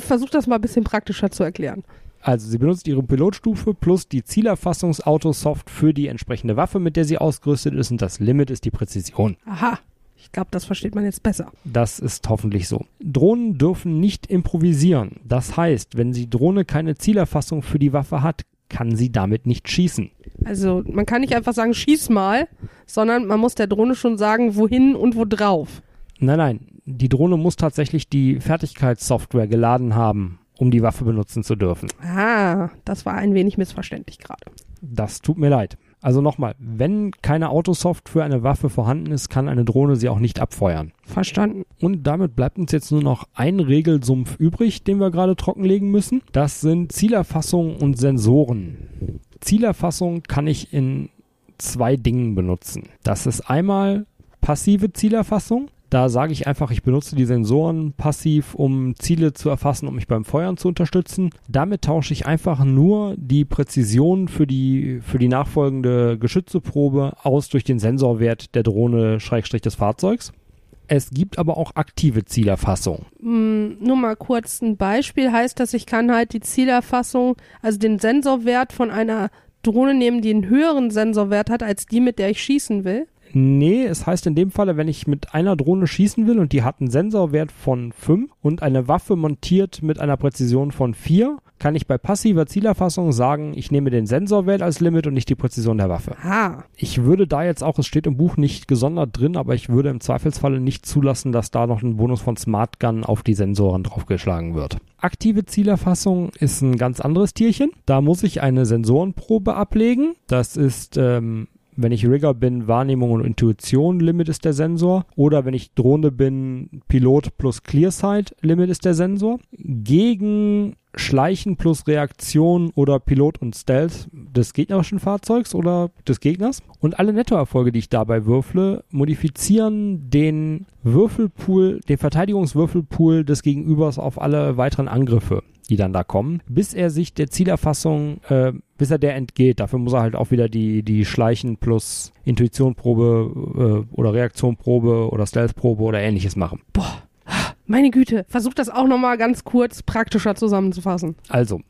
Versuch das mal ein bisschen praktischer zu erklären. Also sie benutzt ihre Pilotstufe plus die Zielerfassungsautosoft für die entsprechende Waffe, mit der sie ausgerüstet ist und das Limit ist die Präzision. Aha. Ich glaube, das versteht man jetzt besser. Das ist hoffentlich so. Drohnen dürfen nicht improvisieren. Das heißt, wenn die Drohne keine Zielerfassung für die Waffe hat, kann sie damit nicht schießen. Also man kann nicht einfach sagen, schieß mal, sondern man muss der Drohne schon sagen, wohin und wo drauf. Nein, nein, die Drohne muss tatsächlich die Fertigkeitssoftware geladen haben, um die Waffe benutzen zu dürfen. Ah, das war ein wenig missverständlich gerade. Das tut mir leid. Also nochmal, wenn keine Autosoft für eine Waffe vorhanden ist, kann eine Drohne sie auch nicht abfeuern. Verstanden. Und damit bleibt uns jetzt nur noch ein Regelsumpf übrig, den wir gerade trockenlegen müssen. Das sind Zielerfassung und Sensoren. Zielerfassung kann ich in zwei Dingen benutzen. Das ist einmal passive Zielerfassung. Da sage ich einfach, ich benutze die Sensoren passiv, um Ziele zu erfassen, um mich beim Feuern zu unterstützen. Damit tausche ich einfach nur die Präzision für die, für die nachfolgende Geschützeprobe aus durch den Sensorwert der Drohne Schrägstrich des Fahrzeugs. Es gibt aber auch aktive Zielerfassung. Mm, nur mal kurz ein Beispiel heißt das, ich kann halt die Zielerfassung, also den Sensorwert von einer Drohne nehmen, die einen höheren Sensorwert hat als die, mit der ich schießen will. Nee, es heißt in dem Falle, wenn ich mit einer Drohne schießen will und die hat einen Sensorwert von 5 und eine Waffe montiert mit einer Präzision von 4, kann ich bei passiver Zielerfassung sagen, ich nehme den Sensorwert als Limit und nicht die Präzision der Waffe. Ah. Ich würde da jetzt auch, es steht im Buch nicht gesondert drin, aber ich würde im Zweifelsfalle nicht zulassen, dass da noch ein Bonus von Smart Gun auf die Sensoren draufgeschlagen wird. Aktive Zielerfassung ist ein ganz anderes Tierchen. Da muss ich eine Sensorenprobe ablegen. Das ist ähm, wenn ich Rigger bin, Wahrnehmung und Intuition, Limit ist der Sensor. Oder wenn ich Drohne bin, Pilot plus Clearsight, Limit ist der Sensor. Gegen Schleichen plus Reaktion oder Pilot und Stealth des gegnerischen Fahrzeugs oder des Gegners. Und alle Nettoerfolge, die ich dabei würfle, modifizieren den Würfelpool, den Verteidigungswürfelpool des Gegenübers auf alle weiteren Angriffe die dann da kommen, bis er sich der Zielerfassung, äh, bis er der entgeht. Dafür muss er halt auch wieder die, die Schleichen plus Intuitionprobe äh, oder Reaktionprobe oder Stealthprobe oder ähnliches machen. Boah, meine Güte, versuch das auch nochmal ganz kurz praktischer zusammenzufassen. Also,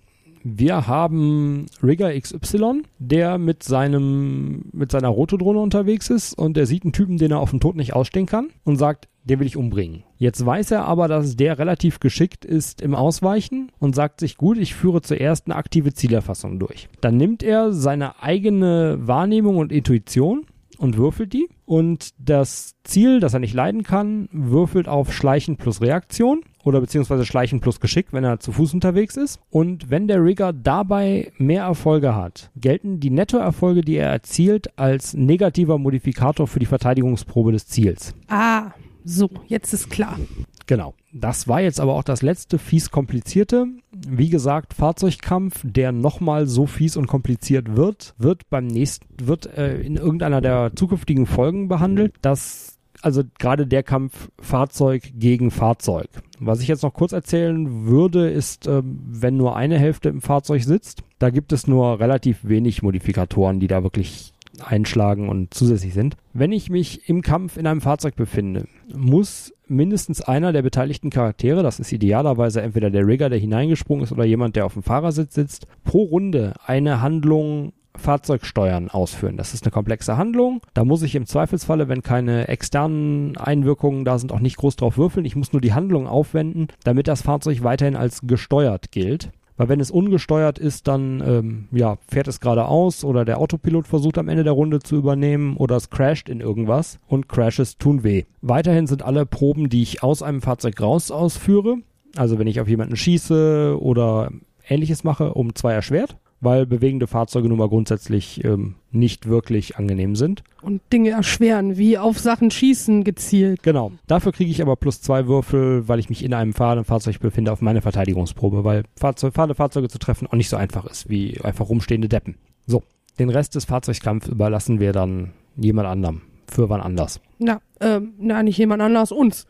Wir haben Rigger XY, der mit seinem mit seiner Rotodrohne unterwegs ist und der sieht einen Typen, den er auf dem Tod nicht ausstehen kann und sagt, den will ich umbringen. Jetzt weiß er aber, dass der relativ geschickt ist im Ausweichen und sagt sich, gut, ich führe zuerst eine aktive Zielerfassung durch. Dann nimmt er seine eigene Wahrnehmung und Intuition und würfelt die. Und das Ziel, das er nicht leiden kann, würfelt auf Schleichen plus Reaktion oder beziehungsweise Schleichen plus Geschick, wenn er zu Fuß unterwegs ist. Und wenn der Rigger dabei mehr Erfolge hat, gelten die Nettoerfolge, die er erzielt, als negativer Modifikator für die Verteidigungsprobe des Ziels. Ah, so, jetzt ist klar. Genau. Das war jetzt aber auch das letzte fies komplizierte. Wie gesagt, Fahrzeugkampf, der nochmal so fies und kompliziert wird, wird beim nächsten, wird äh, in irgendeiner der zukünftigen Folgen behandelt. Das also gerade der Kampf Fahrzeug gegen Fahrzeug. Was ich jetzt noch kurz erzählen würde, ist, äh, wenn nur eine Hälfte im Fahrzeug sitzt, da gibt es nur relativ wenig Modifikatoren, die da wirklich einschlagen und zusätzlich sind. Wenn ich mich im Kampf in einem Fahrzeug befinde, muss mindestens einer der beteiligten Charaktere, das ist idealerweise entweder der Rigger, der hineingesprungen ist, oder jemand, der auf dem Fahrersitz sitzt, pro Runde eine Handlung Fahrzeugsteuern ausführen. Das ist eine komplexe Handlung. Da muss ich im Zweifelsfalle, wenn keine externen Einwirkungen da sind, auch nicht groß drauf würfeln. Ich muss nur die Handlung aufwenden, damit das Fahrzeug weiterhin als gesteuert gilt. Weil wenn es ungesteuert ist, dann ähm, ja, fährt es geradeaus oder der Autopilot versucht am Ende der Runde zu übernehmen oder es crasht in irgendwas und Crashes tun weh. Weiterhin sind alle Proben, die ich aus einem Fahrzeug raus ausführe, also wenn ich auf jemanden schieße oder ähnliches mache, um zwei erschwert weil bewegende Fahrzeuge nun mal grundsätzlich ähm, nicht wirklich angenehm sind. Und Dinge erschweren, wie auf Sachen schießen gezielt. Genau. Dafür kriege ich aber plus zwei Würfel, weil ich mich in einem fahrenden Fahrzeug befinde, auf meine Verteidigungsprobe, weil Fahrzeug, fahrende Fahrzeuge zu treffen auch nicht so einfach ist, wie einfach rumstehende Deppen. So, den Rest des Fahrzeugskampfs überlassen wir dann jemand anderem. Für wann anders. Na, ähm, na, nicht jemand anders, uns.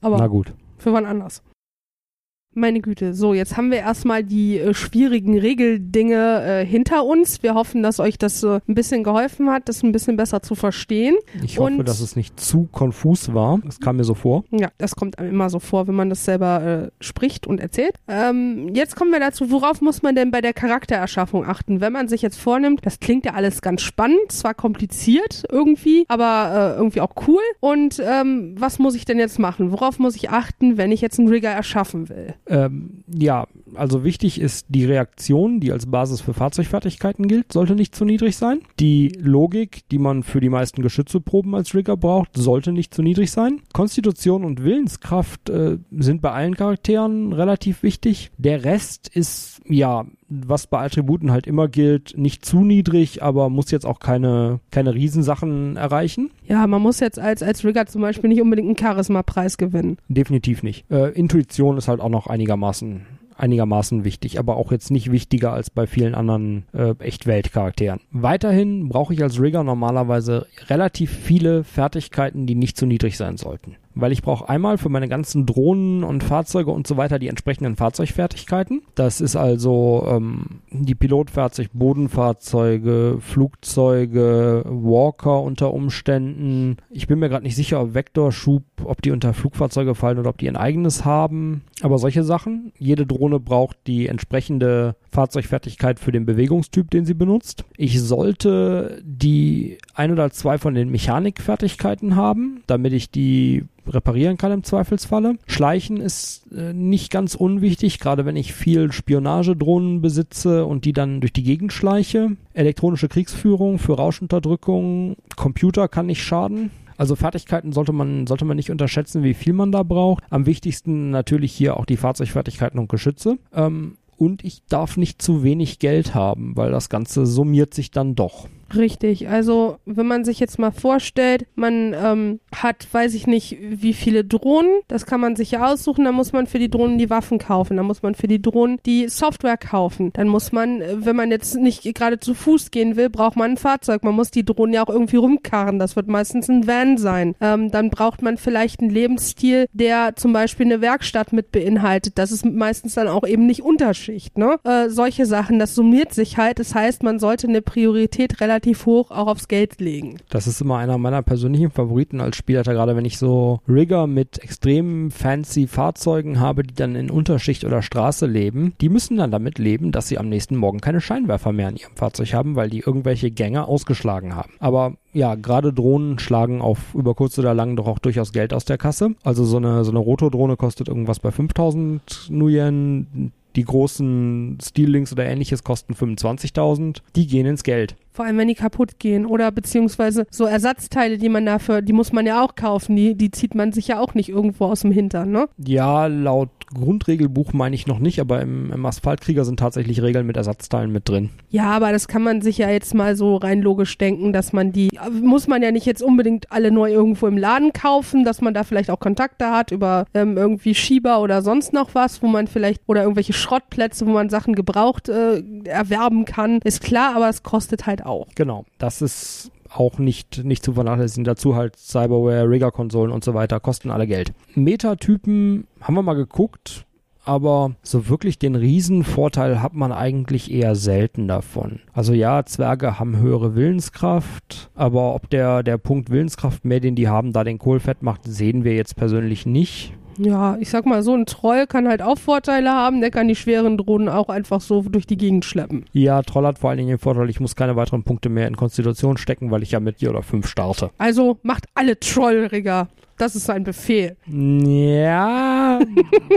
Aber Na gut. für wann anders. Meine Güte, so, jetzt haben wir erstmal die äh, schwierigen Regeldinge äh, hinter uns. Wir hoffen, dass euch das äh, ein bisschen geholfen hat, das ein bisschen besser zu verstehen. Ich hoffe, Und- dass es nicht zu konfus war. Das kam mir so vor. Ja, das kommt einem immer so vor, wenn man das selber äh, spricht und erzählt. Ähm, jetzt kommen wir dazu, worauf muss man denn bei der Charaktererschaffung achten? Wenn man sich jetzt vornimmt, das klingt ja alles ganz spannend, zwar kompliziert irgendwie, aber äh, irgendwie auch cool. Und ähm, was muss ich denn jetzt machen? Worauf muss ich achten, wenn ich jetzt einen Rigger erschaffen will? Ähm, ja, also wichtig ist die Reaktion, die als Basis für Fahrzeugfertigkeiten gilt, sollte nicht zu niedrig sein. Die Logik, die man für die meisten Geschützeproben als Rigger braucht, sollte nicht zu niedrig sein. Konstitution und Willenskraft äh, sind bei allen Charakteren relativ wichtig. Der Rest ist, ja, was bei Attributen halt immer gilt, nicht zu niedrig, aber muss jetzt auch keine, keine Riesensachen erreichen. Ja, man muss jetzt als, als Rigger zum Beispiel nicht unbedingt einen Charisma-Preis gewinnen. Definitiv nicht. Äh, Intuition ist halt auch noch einigermaßen einigermaßen wichtig, aber auch jetzt nicht wichtiger als bei vielen anderen äh, Echtwelt-Charakteren. Weiterhin brauche ich als Rigger normalerweise relativ viele Fertigkeiten, die nicht zu niedrig sein sollten. Weil ich brauche einmal für meine ganzen Drohnen und Fahrzeuge und so weiter die entsprechenden Fahrzeugfertigkeiten. Das ist also ähm, die Pilotfahrzeug, Bodenfahrzeuge, Flugzeuge, Walker unter Umständen. Ich bin mir gerade nicht sicher, ob Vektorschub, ob die unter Flugfahrzeuge fallen oder ob die ein eigenes haben. Aber solche Sachen. Jede Drohne braucht die entsprechende Fahrzeugfertigkeit für den Bewegungstyp, den sie benutzt. Ich sollte die ein oder zwei von den Mechanikfertigkeiten haben, damit ich die reparieren kann im Zweifelsfalle. Schleichen ist äh, nicht ganz unwichtig, gerade wenn ich viel Spionagedrohnen besitze und die dann durch die Gegend schleiche. Elektronische Kriegsführung für Rauschunterdrückung, Computer kann nicht schaden. Also Fertigkeiten sollte man, sollte man nicht unterschätzen, wie viel man da braucht. Am wichtigsten natürlich hier auch die Fahrzeugfertigkeiten und Geschütze. Ähm, und ich darf nicht zu wenig Geld haben, weil das Ganze summiert sich dann doch. Richtig, also wenn man sich jetzt mal vorstellt, man ähm, hat, weiß ich nicht, wie viele Drohnen, das kann man sich ja aussuchen, dann muss man für die Drohnen die Waffen kaufen, dann muss man für die Drohnen die Software kaufen, dann muss man, äh, wenn man jetzt nicht gerade zu Fuß gehen will, braucht man ein Fahrzeug, man muss die Drohnen ja auch irgendwie rumkarren, das wird meistens ein Van sein. Ähm, dann braucht man vielleicht einen Lebensstil, der zum Beispiel eine Werkstatt mit beinhaltet, das ist meistens dann auch eben nicht Unterschicht, ne? Äh, solche Sachen, das summiert sich halt, das heißt, man sollte eine Priorität relativ relativ hoch auch aufs Geld legen. Das ist immer einer meiner persönlichen Favoriten als Spielleiter, gerade wenn ich so Rigger mit extrem fancy Fahrzeugen habe, die dann in Unterschicht oder Straße leben. Die müssen dann damit leben, dass sie am nächsten Morgen keine Scheinwerfer mehr in ihrem Fahrzeug haben, weil die irgendwelche Gänge ausgeschlagen haben. Aber ja, gerade Drohnen schlagen auf über kurz oder lang doch auch durchaus Geld aus der Kasse. Also so eine, so eine Rotordrohne kostet irgendwas bei 5000 Nuyen. Die großen Steel-Links oder ähnliches kosten 25.000. Die gehen ins Geld. Vor allem, wenn die kaputt gehen oder beziehungsweise so Ersatzteile, die man dafür, die muss man ja auch kaufen, die, die zieht man sich ja auch nicht irgendwo aus dem Hintern, ne? Ja, laut Grundregelbuch meine ich noch nicht, aber im, im Asphaltkrieger sind tatsächlich Regeln mit Ersatzteilen mit drin. Ja, aber das kann man sich ja jetzt mal so rein logisch denken, dass man die, muss man ja nicht jetzt unbedingt alle neu irgendwo im Laden kaufen, dass man da vielleicht auch Kontakte hat über ähm, irgendwie Schieber oder sonst noch was, wo man vielleicht, oder irgendwelche Schrottplätze, wo man Sachen gebraucht äh, erwerben kann, ist klar, aber es kostet halt auch. Genau, das ist auch nicht, nicht zu vernachlässigen. Dazu halt Cyberware, Rigger-Konsolen und so weiter, kosten alle Geld. Metatypen haben wir mal geguckt, aber so wirklich den Riesenvorteil hat man eigentlich eher selten davon. Also ja, Zwerge haben höhere Willenskraft, aber ob der, der Punkt Willenskraft mehr, den die haben, da den Kohl fett macht, sehen wir jetzt persönlich nicht. Ja, ich sag mal, so ein Troll kann halt auch Vorteile haben, der kann die schweren Drohnen auch einfach so durch die Gegend schleppen. Ja, Troll hat vor allen Dingen den Vorteil, ich muss keine weiteren Punkte mehr in Konstitution stecken, weil ich ja mit vier oder fünf starte. Also macht alle Trollrigger. Das ist ein Befehl. Ja.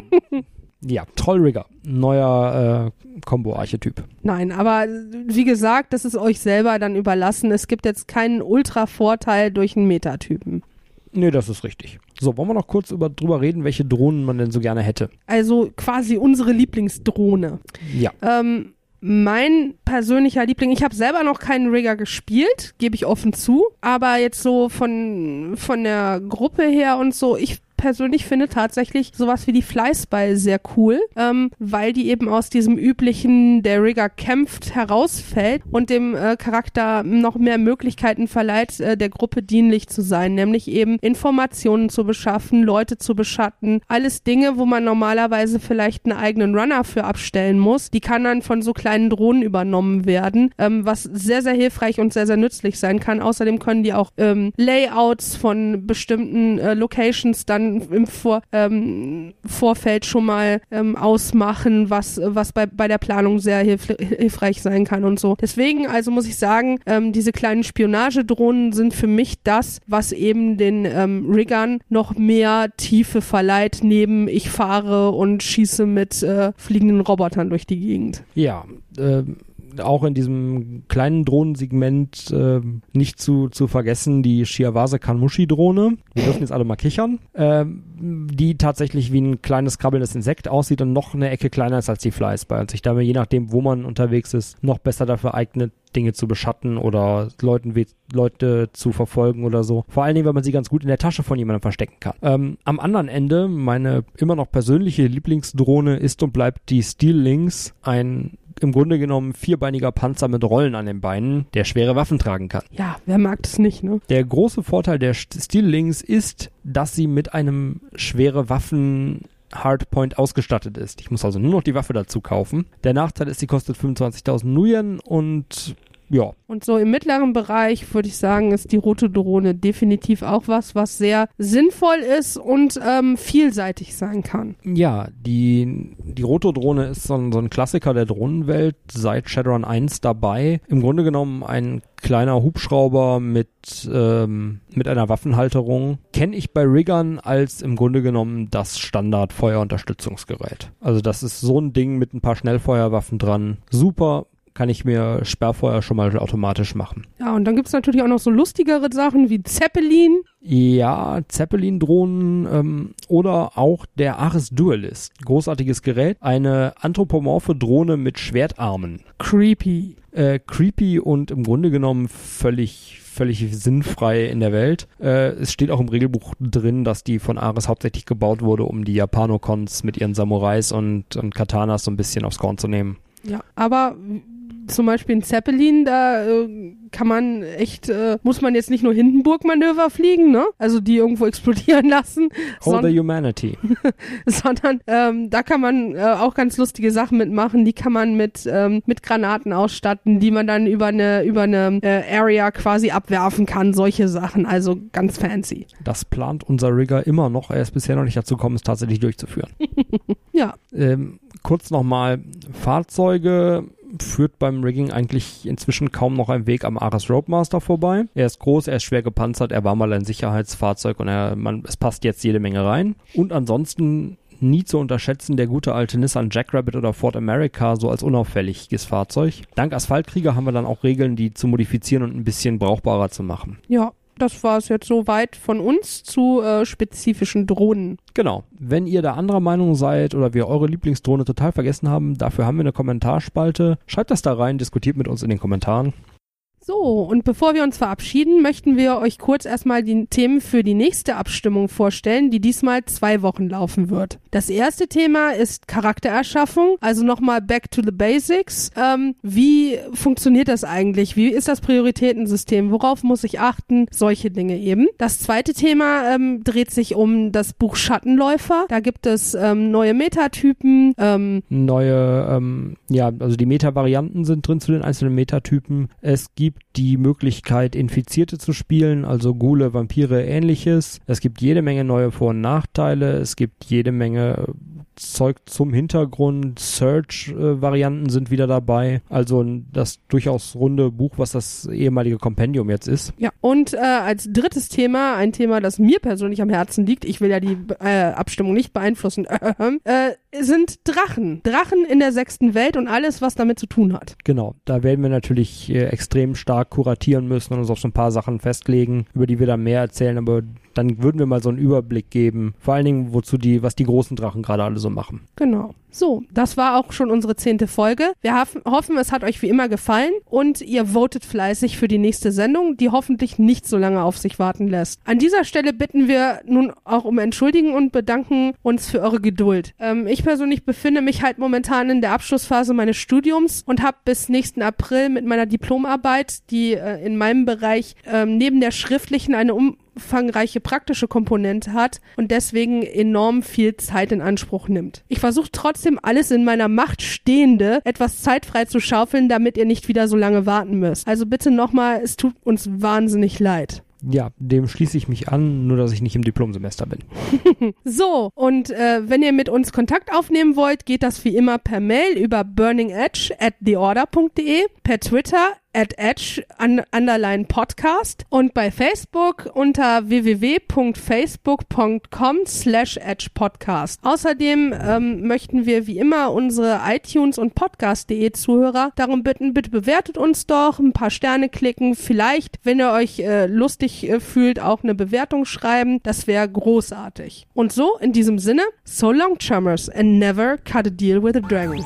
ja, Trollrigger. Neuer äh, Combo-Archetyp. Nein, aber wie gesagt, das ist euch selber dann überlassen. Es gibt jetzt keinen Ultra-Vorteil durch einen Metatypen. Nee, das ist richtig. So, wollen wir noch kurz über, drüber reden, welche Drohnen man denn so gerne hätte? Also quasi unsere Lieblingsdrohne. Ja. Ähm, mein persönlicher Liebling, ich habe selber noch keinen Rigger gespielt, gebe ich offen zu, aber jetzt so von, von der Gruppe her und so, ich persönlich finde tatsächlich sowas wie die Fleißball sehr cool, ähm, weil die eben aus diesem üblichen, der Rigger kämpft, herausfällt und dem äh, Charakter noch mehr Möglichkeiten verleiht, äh, der Gruppe dienlich zu sein, nämlich eben Informationen zu beschaffen, Leute zu beschatten, alles Dinge, wo man normalerweise vielleicht einen eigenen Runner für abstellen muss, die kann dann von so kleinen Drohnen übernommen werden, ähm, was sehr, sehr hilfreich und sehr, sehr nützlich sein kann. Außerdem können die auch ähm, Layouts von bestimmten äh, Locations dann im Vor, ähm, Vorfeld schon mal ähm, ausmachen, was, was bei, bei der Planung sehr hilf hilfreich sein kann und so. Deswegen also muss ich sagen, ähm, diese kleinen Spionagedrohnen sind für mich das, was eben den ähm, Riggern noch mehr Tiefe verleiht, neben ich fahre und schieße mit äh, fliegenden Robotern durch die Gegend. Ja, ähm auch in diesem kleinen Drohnensegment äh, nicht zu, zu vergessen die Shiawase Kanmushi-Drohne. Wir dürfen jetzt alle mal kichern. Äh, die tatsächlich wie ein kleines krabbelndes Insekt aussieht und noch eine Ecke kleiner ist als die Fleißball. Und sich damit, je nachdem, wo man unterwegs ist, noch besser dafür eignet, Dinge zu beschatten oder Leuten Leute zu verfolgen oder so. Vor allen Dingen, wenn man sie ganz gut in der Tasche von jemandem verstecken kann. Ähm, am anderen Ende, meine immer noch persönliche Lieblingsdrohne ist und bleibt die Steel Links, ein im Grunde genommen vierbeiniger Panzer mit Rollen an den Beinen, der schwere Waffen tragen kann. Ja, wer mag das nicht, ne? Der große Vorteil der Steel Links ist, dass sie mit einem schwere Waffen Hardpoint ausgestattet ist. Ich muss also nur noch die Waffe dazu kaufen. Der Nachteil ist, sie kostet 25.000 Nuyen und ja. Und so im mittleren Bereich würde ich sagen, ist die rote Drohne definitiv auch was, was sehr sinnvoll ist und ähm, vielseitig sein kann. Ja, die, die rote Drohne ist so ein, so ein Klassiker der Drohnenwelt, seit Shadowrun 1 dabei. Im Grunde genommen ein kleiner Hubschrauber mit, ähm, mit einer Waffenhalterung. Kenne ich bei Riggern als im Grunde genommen das Standard-Feuerunterstützungsgerät. Also das ist so ein Ding mit ein paar Schnellfeuerwaffen dran. Super, kann ich mir Sperrfeuer schon mal automatisch machen. Ja, und dann gibt es natürlich auch noch so lustigere Sachen wie Zeppelin. Ja, Zeppelin-Drohnen ähm, oder auch der Ares Duelist. Großartiges Gerät. Eine anthropomorphe Drohne mit Schwertarmen. Creepy. Äh, creepy und im Grunde genommen völlig völlig sinnfrei in der Welt. Äh, es steht auch im Regelbuch drin, dass die von Ares hauptsächlich gebaut wurde, um die Japanokons mit ihren Samurais und, und Katanas so ein bisschen aufs Korn zu nehmen. Ja, aber zum Beispiel ein Zeppelin, da äh, kann man echt, äh, muss man jetzt nicht nur Hindenburg-Manöver fliegen, ne? Also die irgendwo explodieren lassen. Oh, the humanity. sondern ähm, da kann man äh, auch ganz lustige Sachen mitmachen. Die kann man mit, ähm, mit Granaten ausstatten, die man dann über eine, über eine äh, Area quasi abwerfen kann. Solche Sachen. Also ganz fancy. Das plant unser Rigger immer noch. Er ist bisher noch nicht dazu gekommen, es tatsächlich durchzuführen. ja. Ähm, kurz nochmal Fahrzeuge führt beim Rigging eigentlich inzwischen kaum noch ein Weg am Ares Roadmaster vorbei. Er ist groß, er ist schwer gepanzert, er war mal ein Sicherheitsfahrzeug und er, man, es passt jetzt jede Menge rein. Und ansonsten nie zu unterschätzen, der gute alte Nissan Jackrabbit oder Ford America so als unauffälliges Fahrzeug. Dank Asphaltkrieger haben wir dann auch Regeln, die zu modifizieren und ein bisschen brauchbarer zu machen. Ja, das war es jetzt soweit von uns zu äh, spezifischen Drohnen. Genau. Wenn ihr da anderer Meinung seid oder wir eure Lieblingsdrohne total vergessen haben, dafür haben wir eine Kommentarspalte. Schreibt das da rein, diskutiert mit uns in den Kommentaren. So, und bevor wir uns verabschieden, möchten wir euch kurz erstmal die Themen für die nächste Abstimmung vorstellen, die diesmal zwei Wochen laufen wird. Das erste Thema ist Charaktererschaffung, also nochmal back to the basics. Ähm, wie funktioniert das eigentlich? Wie ist das Prioritätensystem? Worauf muss ich achten? Solche Dinge eben. Das zweite Thema ähm, dreht sich um das Buch Schattenläufer. Da gibt es ähm, neue Metatypen. Ähm, neue, ähm, ja, also die Meta-Varianten sind drin zu den einzelnen Metatypen. Es gibt die Möglichkeit, Infizierte zu spielen, also Ghule, Vampire, ähnliches. Es gibt jede Menge neue Vor- und Nachteile. Es gibt jede Menge Zeug zum Hintergrund. Search-Varianten sind wieder dabei. Also das durchaus runde Buch, was das ehemalige Kompendium jetzt ist. Ja, und äh, als drittes Thema, ein Thema, das mir persönlich am Herzen liegt, ich will ja die äh, Abstimmung nicht beeinflussen, äh, sind Drachen. Drachen in der sechsten Welt und alles, was damit zu tun hat. Genau, da werden wir natürlich äh, extrem stark kuratieren müssen und uns auf so ein paar Sachen festlegen, über die wir dann mehr erzählen, aber dann würden wir mal so einen Überblick geben. Vor allen Dingen, wozu die, was die großen Drachen gerade alle so machen. Genau. So, das war auch schon unsere zehnte Folge. Wir hoffen, es hat euch wie immer gefallen und ihr votet fleißig für die nächste Sendung, die hoffentlich nicht so lange auf sich warten lässt. An dieser Stelle bitten wir nun auch um Entschuldigen und bedanken uns für eure Geduld. Ähm, ich persönlich befinde mich halt momentan in der Abschlussphase meines Studiums und habe bis nächsten April mit meiner Diplomarbeit, die äh, in meinem Bereich äh, neben der schriftlichen eine um umfangreiche praktische Komponente hat und deswegen enorm viel Zeit in Anspruch nimmt. Ich versuche trotzdem alles in meiner Macht Stehende etwas zeitfrei zu schaufeln, damit ihr nicht wieder so lange warten müsst. Also bitte nochmal, es tut uns wahnsinnig leid. Ja, dem schließe ich mich an, nur dass ich nicht im Diplomsemester bin. so, und äh, wenn ihr mit uns Kontakt aufnehmen wollt, geht das wie immer per Mail über burningedge at theorder.de, per Twitter at edge underline podcast und bei Facebook unter www.facebook.com slash edge podcast. Außerdem ähm, möchten wir wie immer unsere iTunes und Podcast.de Zuhörer darum bitten, bitte bewertet uns doch, ein paar Sterne klicken, vielleicht, wenn ihr euch äh, lustig äh, fühlt, auch eine Bewertung schreiben. Das wäre großartig. Und so, in diesem Sinne, so long chummers and never cut a deal with a dragon.